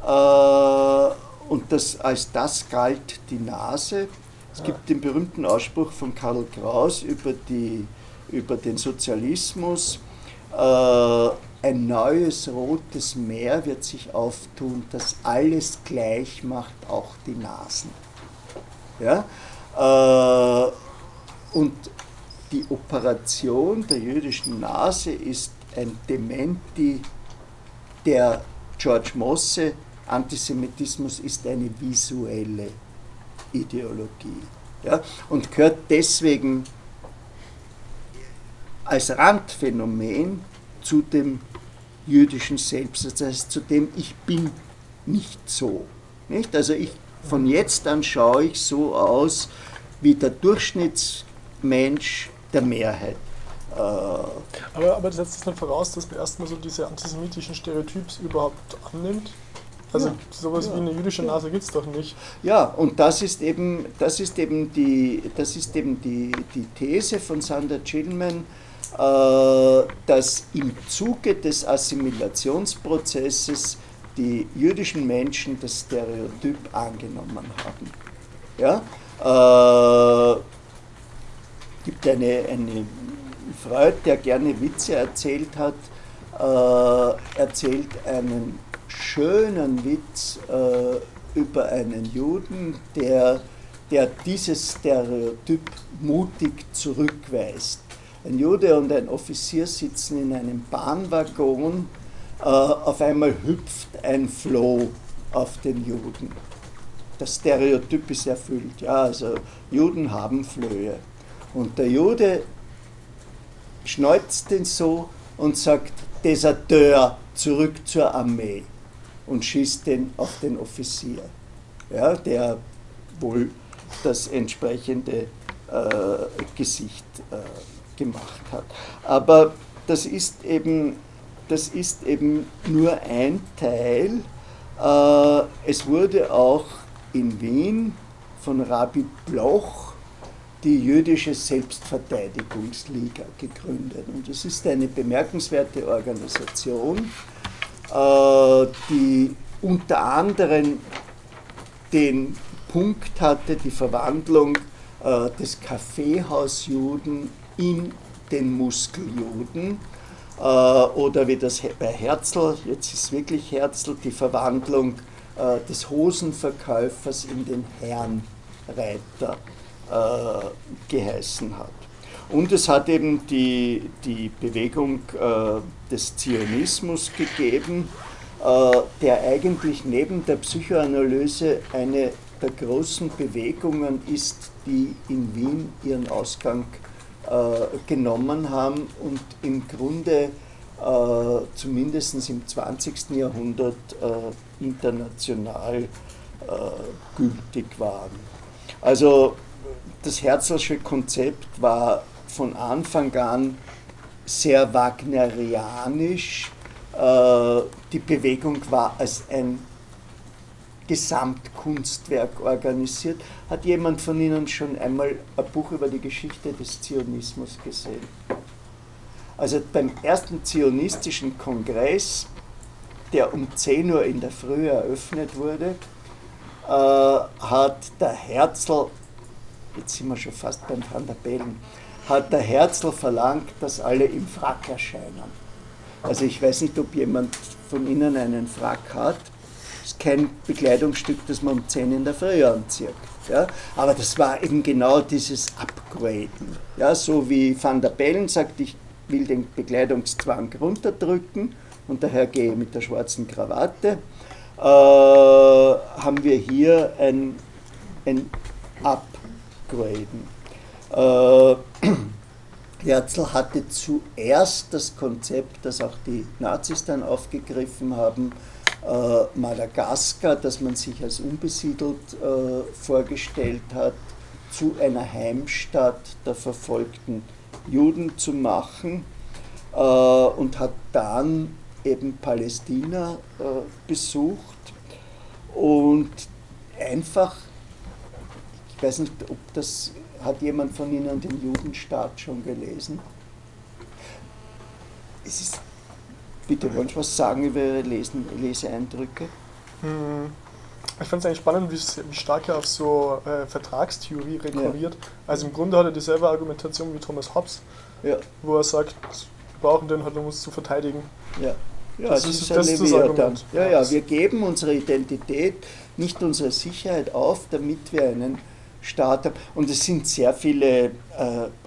äh, und das, als das galt die Nase. Es ja. gibt den berühmten Ausspruch von Karl Kraus über die über den Sozialismus. Äh, ein neues rotes Meer wird sich auftun, das alles gleich macht, auch die Nasen. Ja? Äh, und die Operation der jüdischen Nase ist ein Dementi der George Mosse, Antisemitismus ist eine visuelle Ideologie. Ja? Und gehört deswegen als Randphänomen zu dem jüdischen Selbst, das heißt zu dem ich bin nicht so. Nicht? Also ich, von jetzt an schaue ich so aus wie der Durchschnittsmensch der Mehrheit. Äh, aber, aber setzt das dann voraus, dass man erstmal so diese antisemitischen Stereotyps überhaupt annimmt? Also ja, sowas ja, wie eine jüdische Nase gibt es doch nicht. Ja, und das ist eben, das ist eben, die, das ist eben die, die These von Sander Chillman, äh, dass im Zuge des Assimilationsprozesses die jüdischen Menschen das Stereotyp angenommen haben. Ja? Äh, gibt eine, eine Freud, der gerne Witze erzählt hat, äh, erzählt einen schönen Witz äh, über einen Juden, der, der dieses Stereotyp mutig zurückweist. Ein Jude und ein Offizier sitzen in einem Bahnwaggon, äh, auf einmal hüpft ein Floh auf den Juden. Das Stereotyp ist erfüllt, ja, also Juden haben Flöhe. Und der Jude schneuzt den so und sagt, Deserteur, zurück zur Armee und schießt den auf den Offizier, ja, der wohl das entsprechende äh, Gesicht äh, gemacht hat. Aber das ist eben, das ist eben nur ein Teil. Äh, es wurde auch in Wien von Rabbi Bloch die jüdische Selbstverteidigungsliga gegründet. Und das ist eine bemerkenswerte Organisation, äh, die unter anderem den Punkt hatte, die Verwandlung äh, des Kaffeehausjuden in den Muskeljuden. Äh, oder wie das bei Herzl, jetzt ist wirklich Herzl, die Verwandlung des Hosenverkäufers in den Herrenreiter geheißen hat. Und es hat eben die, die Bewegung äh, des Zionismus gegeben, äh, der eigentlich neben der Psychoanalyse eine der großen Bewegungen ist, die in Wien ihren Ausgang äh, genommen haben und im Grunde äh, zumindest im 20. Jahrhundert äh, international äh, gültig waren. Also das Herzlsche Konzept war von Anfang an sehr wagnerianisch. Äh, die Bewegung war als ein Gesamtkunstwerk organisiert. Hat jemand von Ihnen schon einmal ein Buch über die Geschichte des Zionismus gesehen? Also beim ersten zionistischen Kongress, der um 10 Uhr in der Früh eröffnet wurde, äh, hat der Herzl, jetzt sind wir schon fast beim Van der Bellen, hat der Herzl verlangt, dass alle im Frack erscheinen. Also ich weiß nicht, ob jemand von Ihnen einen Frack hat. Ist kein Bekleidungsstück, das man um 10 in der Früh anzieht. Ja? Aber das war eben genau dieses Upgraden. Ja? So wie Van der Bellen sagt, ich will den Bekleidungszwang runterdrücken und daher gehe ich mit der schwarzen Krawatte, äh, haben wir hier ein, ein Upgraden. Äh, Herzl hatte zuerst das Konzept, das auch die Nazis dann aufgegriffen haben, Madagaskar, das man sich als unbesiedelt äh, vorgestellt hat, zu einer Heimstatt der verfolgten Juden zu machen äh, und hat dann eben Palästina äh, besucht und einfach, ich weiß nicht, ob das hat jemand von Ihnen den Judenstaat schon gelesen? Es ist, bitte, wollen Sie was sagen über Ihre Lesen, Leseeindrücke? Hm. Ich fand es eigentlich spannend, wie, stark er auf so äh, Vertragstheorie rekurriert. Ja. Also im Grunde hat er dieselbe Argumentation wie Thomas Hobbes. Ja. wo er sagt, wir brauchen den halt, um uns zu verteidigen. Ja, ja Das das, ist- das ist das. Argument. Ja, ja, wir geben unsere Identität, nicht unsere Sicherheit auf, damit wir einen Staat haben. Und es sind sehr viele äh,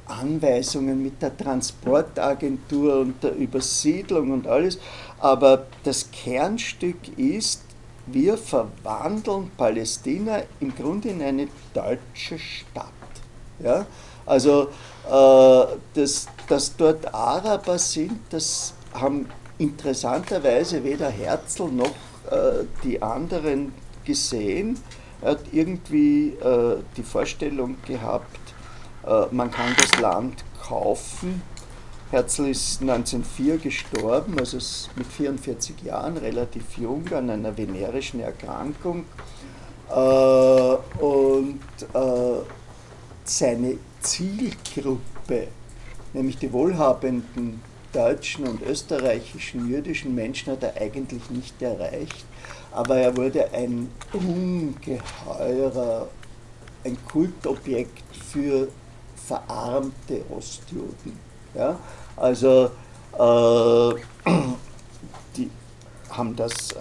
Anweisungen mit der Transportagentur und der Übersiedlung und alles. Aber das Kernstück ist, wir verwandeln Palästina im Grunde in eine deutsche Stadt. Ja? Also, äh, dass, dass dort Araber sind, das haben interessanterweise weder Herzl noch äh, die anderen gesehen. Er hat irgendwie äh, die Vorstellung gehabt, äh, man kann das Land kaufen. Herzl ist 1904 gestorben, also mit 44 Jahren, relativ jung, an einer venerischen Erkrankung. Äh, und äh, seine Zielgruppe, nämlich die wohlhabenden deutschen und österreichischen jüdischen Menschen, hat er eigentlich nicht erreicht. Aber er wurde ein ungeheurer, ein Kultobjekt für verarmte Ostjuden. Ja? Also äh, die haben das, äh,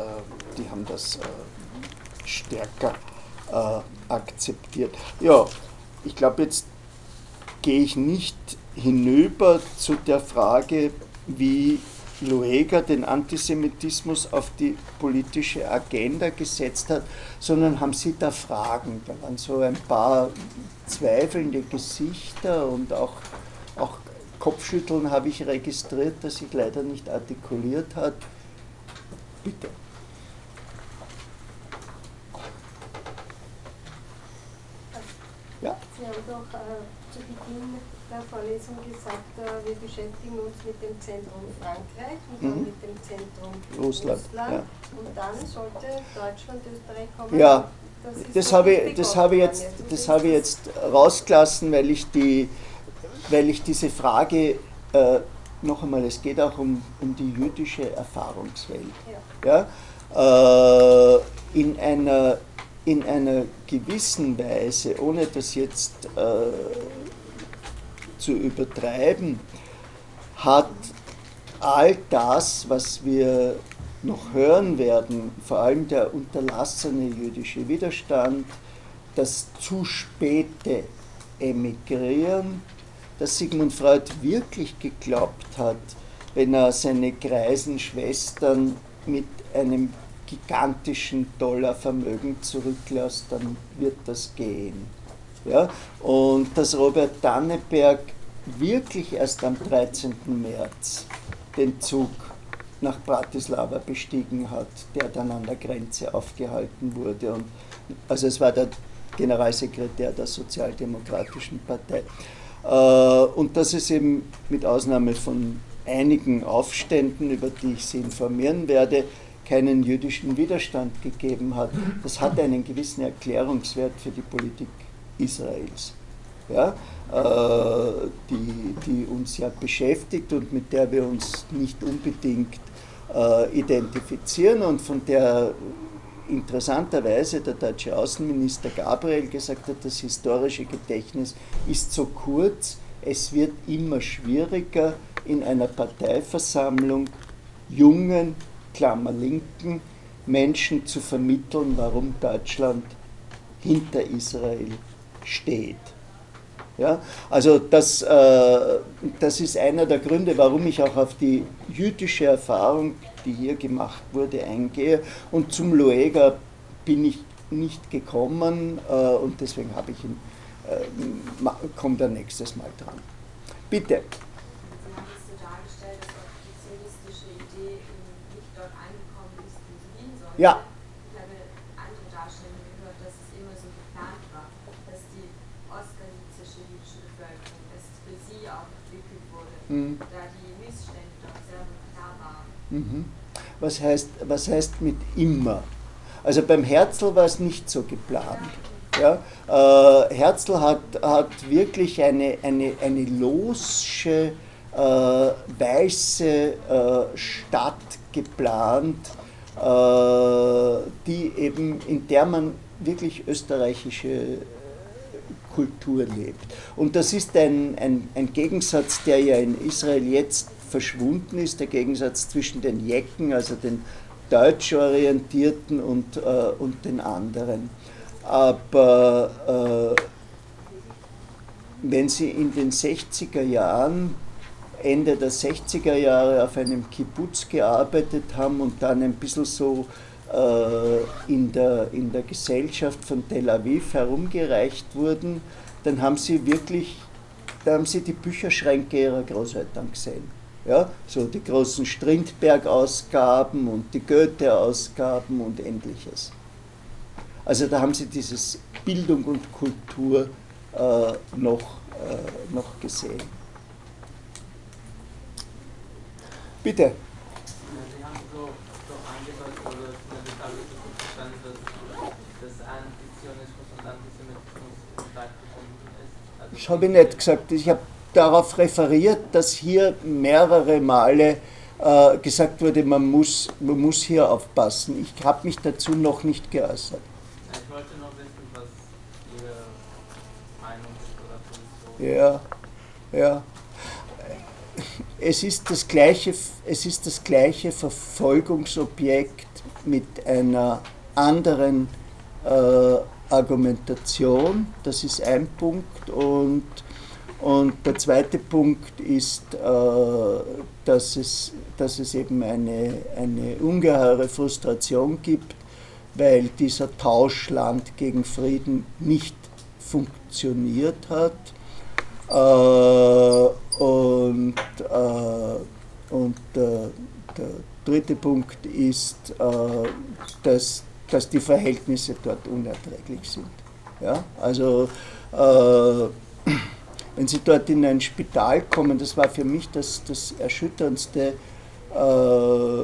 die haben das äh, stärker äh, akzeptiert. Ja, ich glaube, jetzt gehe ich nicht hinüber zu der Frage, wie Lueger den Antisemitismus auf die politische Agenda gesetzt hat, sondern haben Sie da Fragen? Da waren so ein paar zweifelnde Gesichter und auch, auch Kopfschütteln habe ich registriert, das sich leider nicht artikuliert hat. Bitte. Ja. Sie haben doch äh, zu Beginn der Vorlesung gesagt, äh, wir beschäftigen uns mit dem Zentrum Frankreich und dann Mhm. mit dem Zentrum Russland, ja. Und dann sollte Deutschland, Österreich kommen. Ja, Das noch habe ich, das habe ich jetzt, das habe ich jetzt rausgelassen, weil ich, die, weil ich diese Frage, äh, noch einmal, es geht auch um, um die jüdische Erfahrungswelt. Ja. Ja? Äh, in, einer, in einer gewissen Weise, ohne das jetzt äh, zu übertreiben, hat all das, was wir noch hören werden, vor allem der unterlassene jüdische Widerstand, das zu späte Emigrieren, dass Sigmund Freud wirklich geglaubt hat, wenn er seine greisen Schwestern mit einem gigantischen Dollarvermögen zurücklässt, dann wird das gehen. Ja? Und dass Robert Danneberg wirklich erst am 13. März den Zug nach Bratislava bestiegen hat, der dann an der Grenze aufgehalten wurde. Und, also es war der Generalsekretär der Sozialdemokratischen Partei. Äh, und dass es eben mit Ausnahme von einigen Aufständen, über die ich Sie informieren werde, keinen jüdischen Widerstand gegeben hat, das hat einen gewissen Erklärungswert für die Politik Israels. Ja, äh, die, die uns ja beschäftigt und mit der wir uns nicht unbedingt äh, identifizieren und von der interessanterweise der deutsche Außenminister Gabriel gesagt hat, das historische Gedächtnis ist so kurz, es wird immer schwieriger in einer Parteiversammlung jungen, Klammer linken, Menschen zu vermitteln, warum Deutschland hinter Israel steht. Ja, also das, äh, das ist einer der Gründe, warum ich auch auf die jüdische Erfahrung, die hier gemacht wurde, eingehe. Und zum Lueger bin ich nicht gekommen äh, und deswegen habe ich ihn, äh, kommt er nächstes Mal dran. Bitte. Sie haben es so dargestellt, dass auch die zionistische Idee eben nicht dort angekommen ist, wo sie hin sollte. Ja. Ich habe andere Darstellungen gehört, dass es immer so geplant war, dass die ostgalizische jüdische Bevölkerung, dass es für sie auch entwickelt wurde, Mhm. da die Missstände dort sehr klar waren. Mhm. Was heißt, was heißt mit immer? Also beim Herzl war es nicht so geplant. Ja? Äh, Herzl hat, hat wirklich eine, eine, eine losche, äh, weiße äh, Stadt geplant, äh, die eben, in der man wirklich österreichische Kultur lebt. Und das ist ein, ein, ein Gegensatz, der ja in Israel jetzt verschwunden ist, der Gegensatz zwischen den Jecken, also den deutsch orientierten und, äh, und den anderen. Aber äh, wenn Sie in den 60er Jahren, Ende der 60er Jahre auf einem Kibbutz gearbeitet haben und dann ein bisschen so in, der, in der Gesellschaft von Tel Aviv herumgereicht wurden, dann haben Sie wirklich, da haben Sie die Bücherschränke Ihrer Großeltern gesehen. Ja, so die großen Strindberg-Ausgaben und die Goethe-Ausgaben und ähnliches. Also da haben Sie dieses Bildung und Kultur äh, noch, äh, noch gesehen. Bitte. Sie haben so, so angedeutet, oder zumindest habe ich so gut verstanden, dass, dass Antizionismus und Antisemitismus stark verbunden ist. Also Ich habe nicht gesagt, ich habe darauf referiert, dass hier mehrere Male äh, gesagt wurde, man muss, man muss hier aufpassen. Ich habe mich dazu noch nicht geäußert. Ich wollte noch wissen, was Ihre Meinung ist oder Position. Ja, ja. Es ist das gleiche, es ist das gleiche Verfolgungsobjekt mit einer anderen äh, Argumentation. Das ist ein Punkt. Und, und der zweite Punkt ist, äh, dass, es, dass es eben eine, eine ungeheure Frustration gibt, weil dieser Tauschland gegen Frieden nicht funktioniert hat. Äh, und äh, und äh, der dritte Punkt ist, äh, dass, dass die Verhältnisse dort unerträglich sind. Ja? Also wenn Sie dort in ein Spital kommen, das war für mich das, das Erschütterndste. Äh,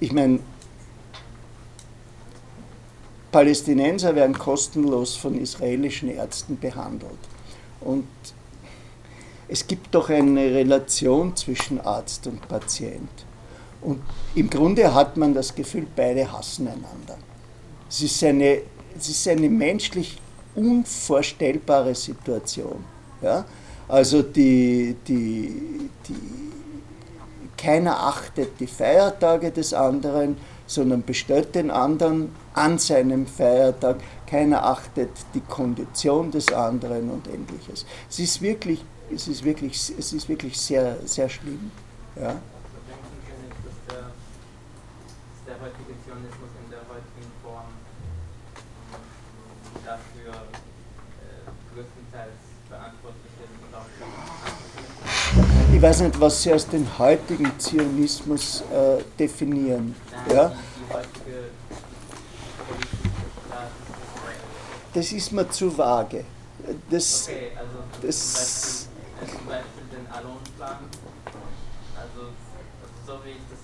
ich meine, Palästinenser werden kostenlos von israelischen Ärzten behandelt. Und es gibt doch eine Relation zwischen Arzt und Patient. Und im Grunde hat man das Gefühl, beide hassen einander. Es ist eine, es ist eine menschlich unvorstellbare Situation. Ja? Also die, die, die, keiner achtet die Feiertage des anderen, sondern bestellt den anderen an seinem Feiertag. Keiner achtet die Kondition des anderen und ähnliches. Es ist wirklich, es ist wirklich, es ist wirklich sehr, sehr schlimm. Ja. Heutige Zionismus der heutigen Form ähm, dafür äh, größtenteils verantwortlich ist und auch für Ich weiß nicht, was Sie als den heutigen Zionismus äh, definieren. Ja? Das ist mir zu vage. Das, Okay, also das- zum, Beispiel, zum Beispiel den Alon-Plan. Also, also so wie ich das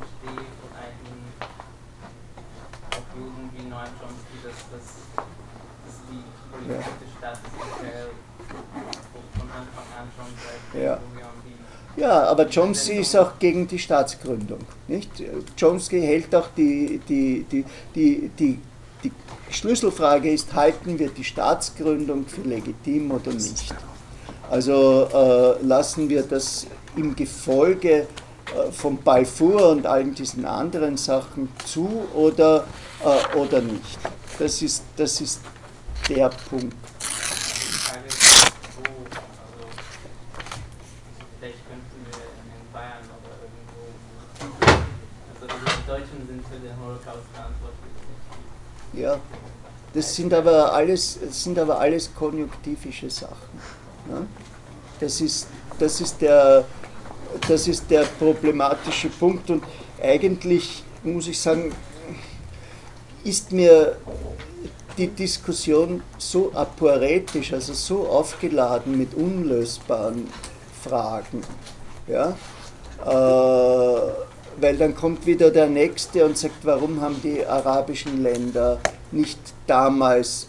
verstehe von einigen auch Juden wie Noam Chomsky, dass, dass, dass die politische Status Israel von Anfang an schon seit Ja. Ja, aber Chomsky ist auch gegen die Staatsgründung. Nicht? Chomsky hält auch die, die, die, die, die, die Schlüsselfrage ist, halten wir die Staatsgründung für legitim oder nicht? Also äh, lassen wir das im Gefolge äh, von Balfour und allen diesen anderen Sachen zu oder, äh, oder nicht? Das ist, das ist der Punkt. Die Frage ist, wo, also vielleicht könnten wir in Bayern oder irgendwo, also die Deutschen sind für den Holocaust verantwortlich. Ja, das sind aber alles, sind aber alles konjunktivische Sachen. Ne? Das, ist, das, ist der, das ist der problematische Punkt und eigentlich muss ich sagen, ist mir die Diskussion so aporetisch, also so aufgeladen mit unlösbaren Fragen. Ja? Äh, weil dann kommt wieder der Nächste und sagt, warum haben die arabischen Länder nicht damals,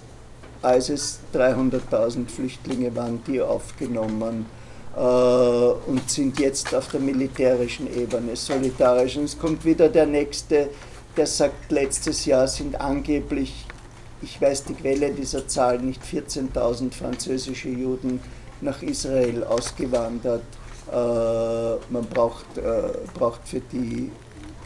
als es 300.000 Flüchtlinge waren, die aufgenommen äh, und sind jetzt auf der militärischen Ebene solidarisch. Und es kommt wieder der Nächste, der sagt, letztes Jahr sind angeblich ich weiß die Quelle dieser Zahl nicht, 14.000 französische Juden nach Israel ausgewandert. Äh, man braucht, äh, braucht für die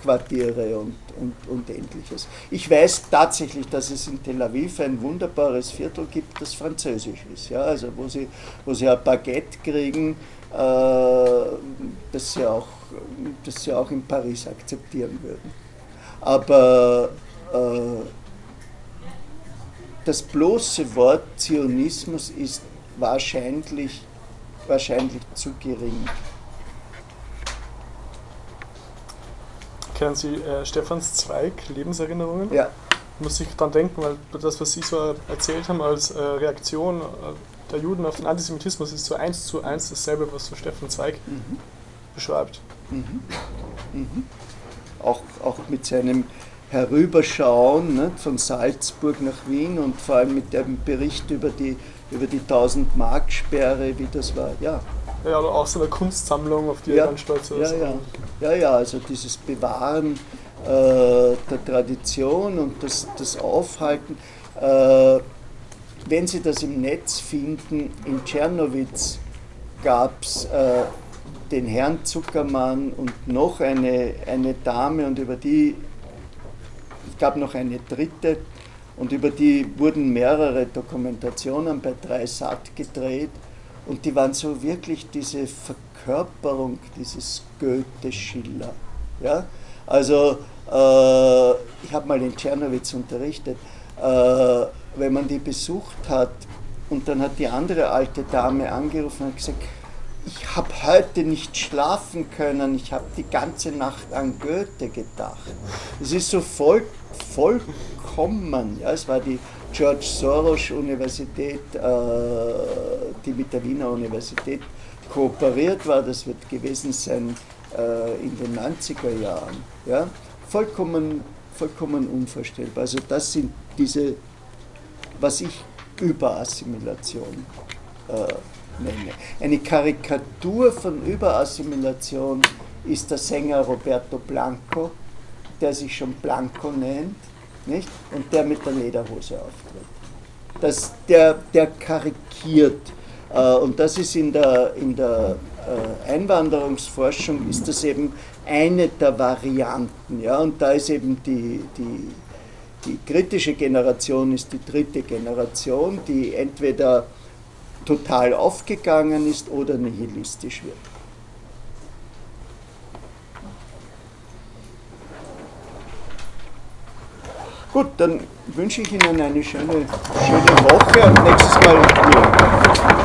Quartiere und, und, und ähnliches. Ich weiß tatsächlich, dass es in Tel Aviv ein wunderbares Viertel gibt, das französisch ist. Ja? Also wo sie, wo sie ein Baguette kriegen, äh, das, sie auch, das sie auch in Paris akzeptieren würden. Aber äh, das bloße Wort Zionismus ist wahrscheinlich, wahrscheinlich zu gering. Kennen Sie äh, Stefans Zweig, Lebenserinnerungen? Ja. Muss ich dran denken, weil das, was Sie so erzählt haben als äh, Reaktion äh, der Juden auf den Antisemitismus, ist so eins zu eins dasselbe, was so Stefan Zweig mhm. beschreibt. Mhm. Mhm. Auch, auch mit seinem Herüberschauen ne, von Salzburg nach Wien und vor allem mit dem Bericht über die, über die 1000-Mark-Sperre, wie das war. Ja, ja, oder auch so eine Kunstsammlung, auf die ja, er dann stolz ist. Ja, ja. ja, ja, also dieses Bewahren äh, der Tradition und das, das Aufhalten. Äh, wenn Sie das im Netz finden, in Tschernowitz gab es äh, den Herrn Zuckermann und noch eine, eine Dame und über die, es gab noch eine dritte und über die wurden mehrere Dokumentationen bei 3 Sat gedreht und die waren so wirklich diese Verkörperung dieses Goethe-Schiller. Ja? Also, äh, ich habe mal in Tschernowitz unterrichtet, äh, wenn man die besucht hat und dann hat die andere alte Dame angerufen und gesagt, ich habe heute nicht schlafen können, ich habe die ganze Nacht an Goethe gedacht. Es ist so voll, vollkommen, ja, es war die George Soros Universität, äh, die mit der Wiener Universität kooperiert war, das wird gewesen sein äh, in den 90er Jahren. Ja? Vollkommen, vollkommen unvorstellbar. Also das sind diese, was ich Überassimilation äh, nenne. Eine Karikatur von Überassimilation ist der Sänger Roberto Blanco, der sich schon Blanco nennt nicht? und der mit der Lederhose auftritt. Das, der, der karikiert. Äh, und das ist in der, in der äh, Einwanderungsforschung ist das eben eine der Varianten. Ja? Und da ist eben die, die, die kritische Generation ist die dritte Generation, die entweder total aufgegangen ist oder nihilistisch wird. Gut, dann wünsche ich Ihnen eine schöne, schöne Woche und nächstes Mal hier.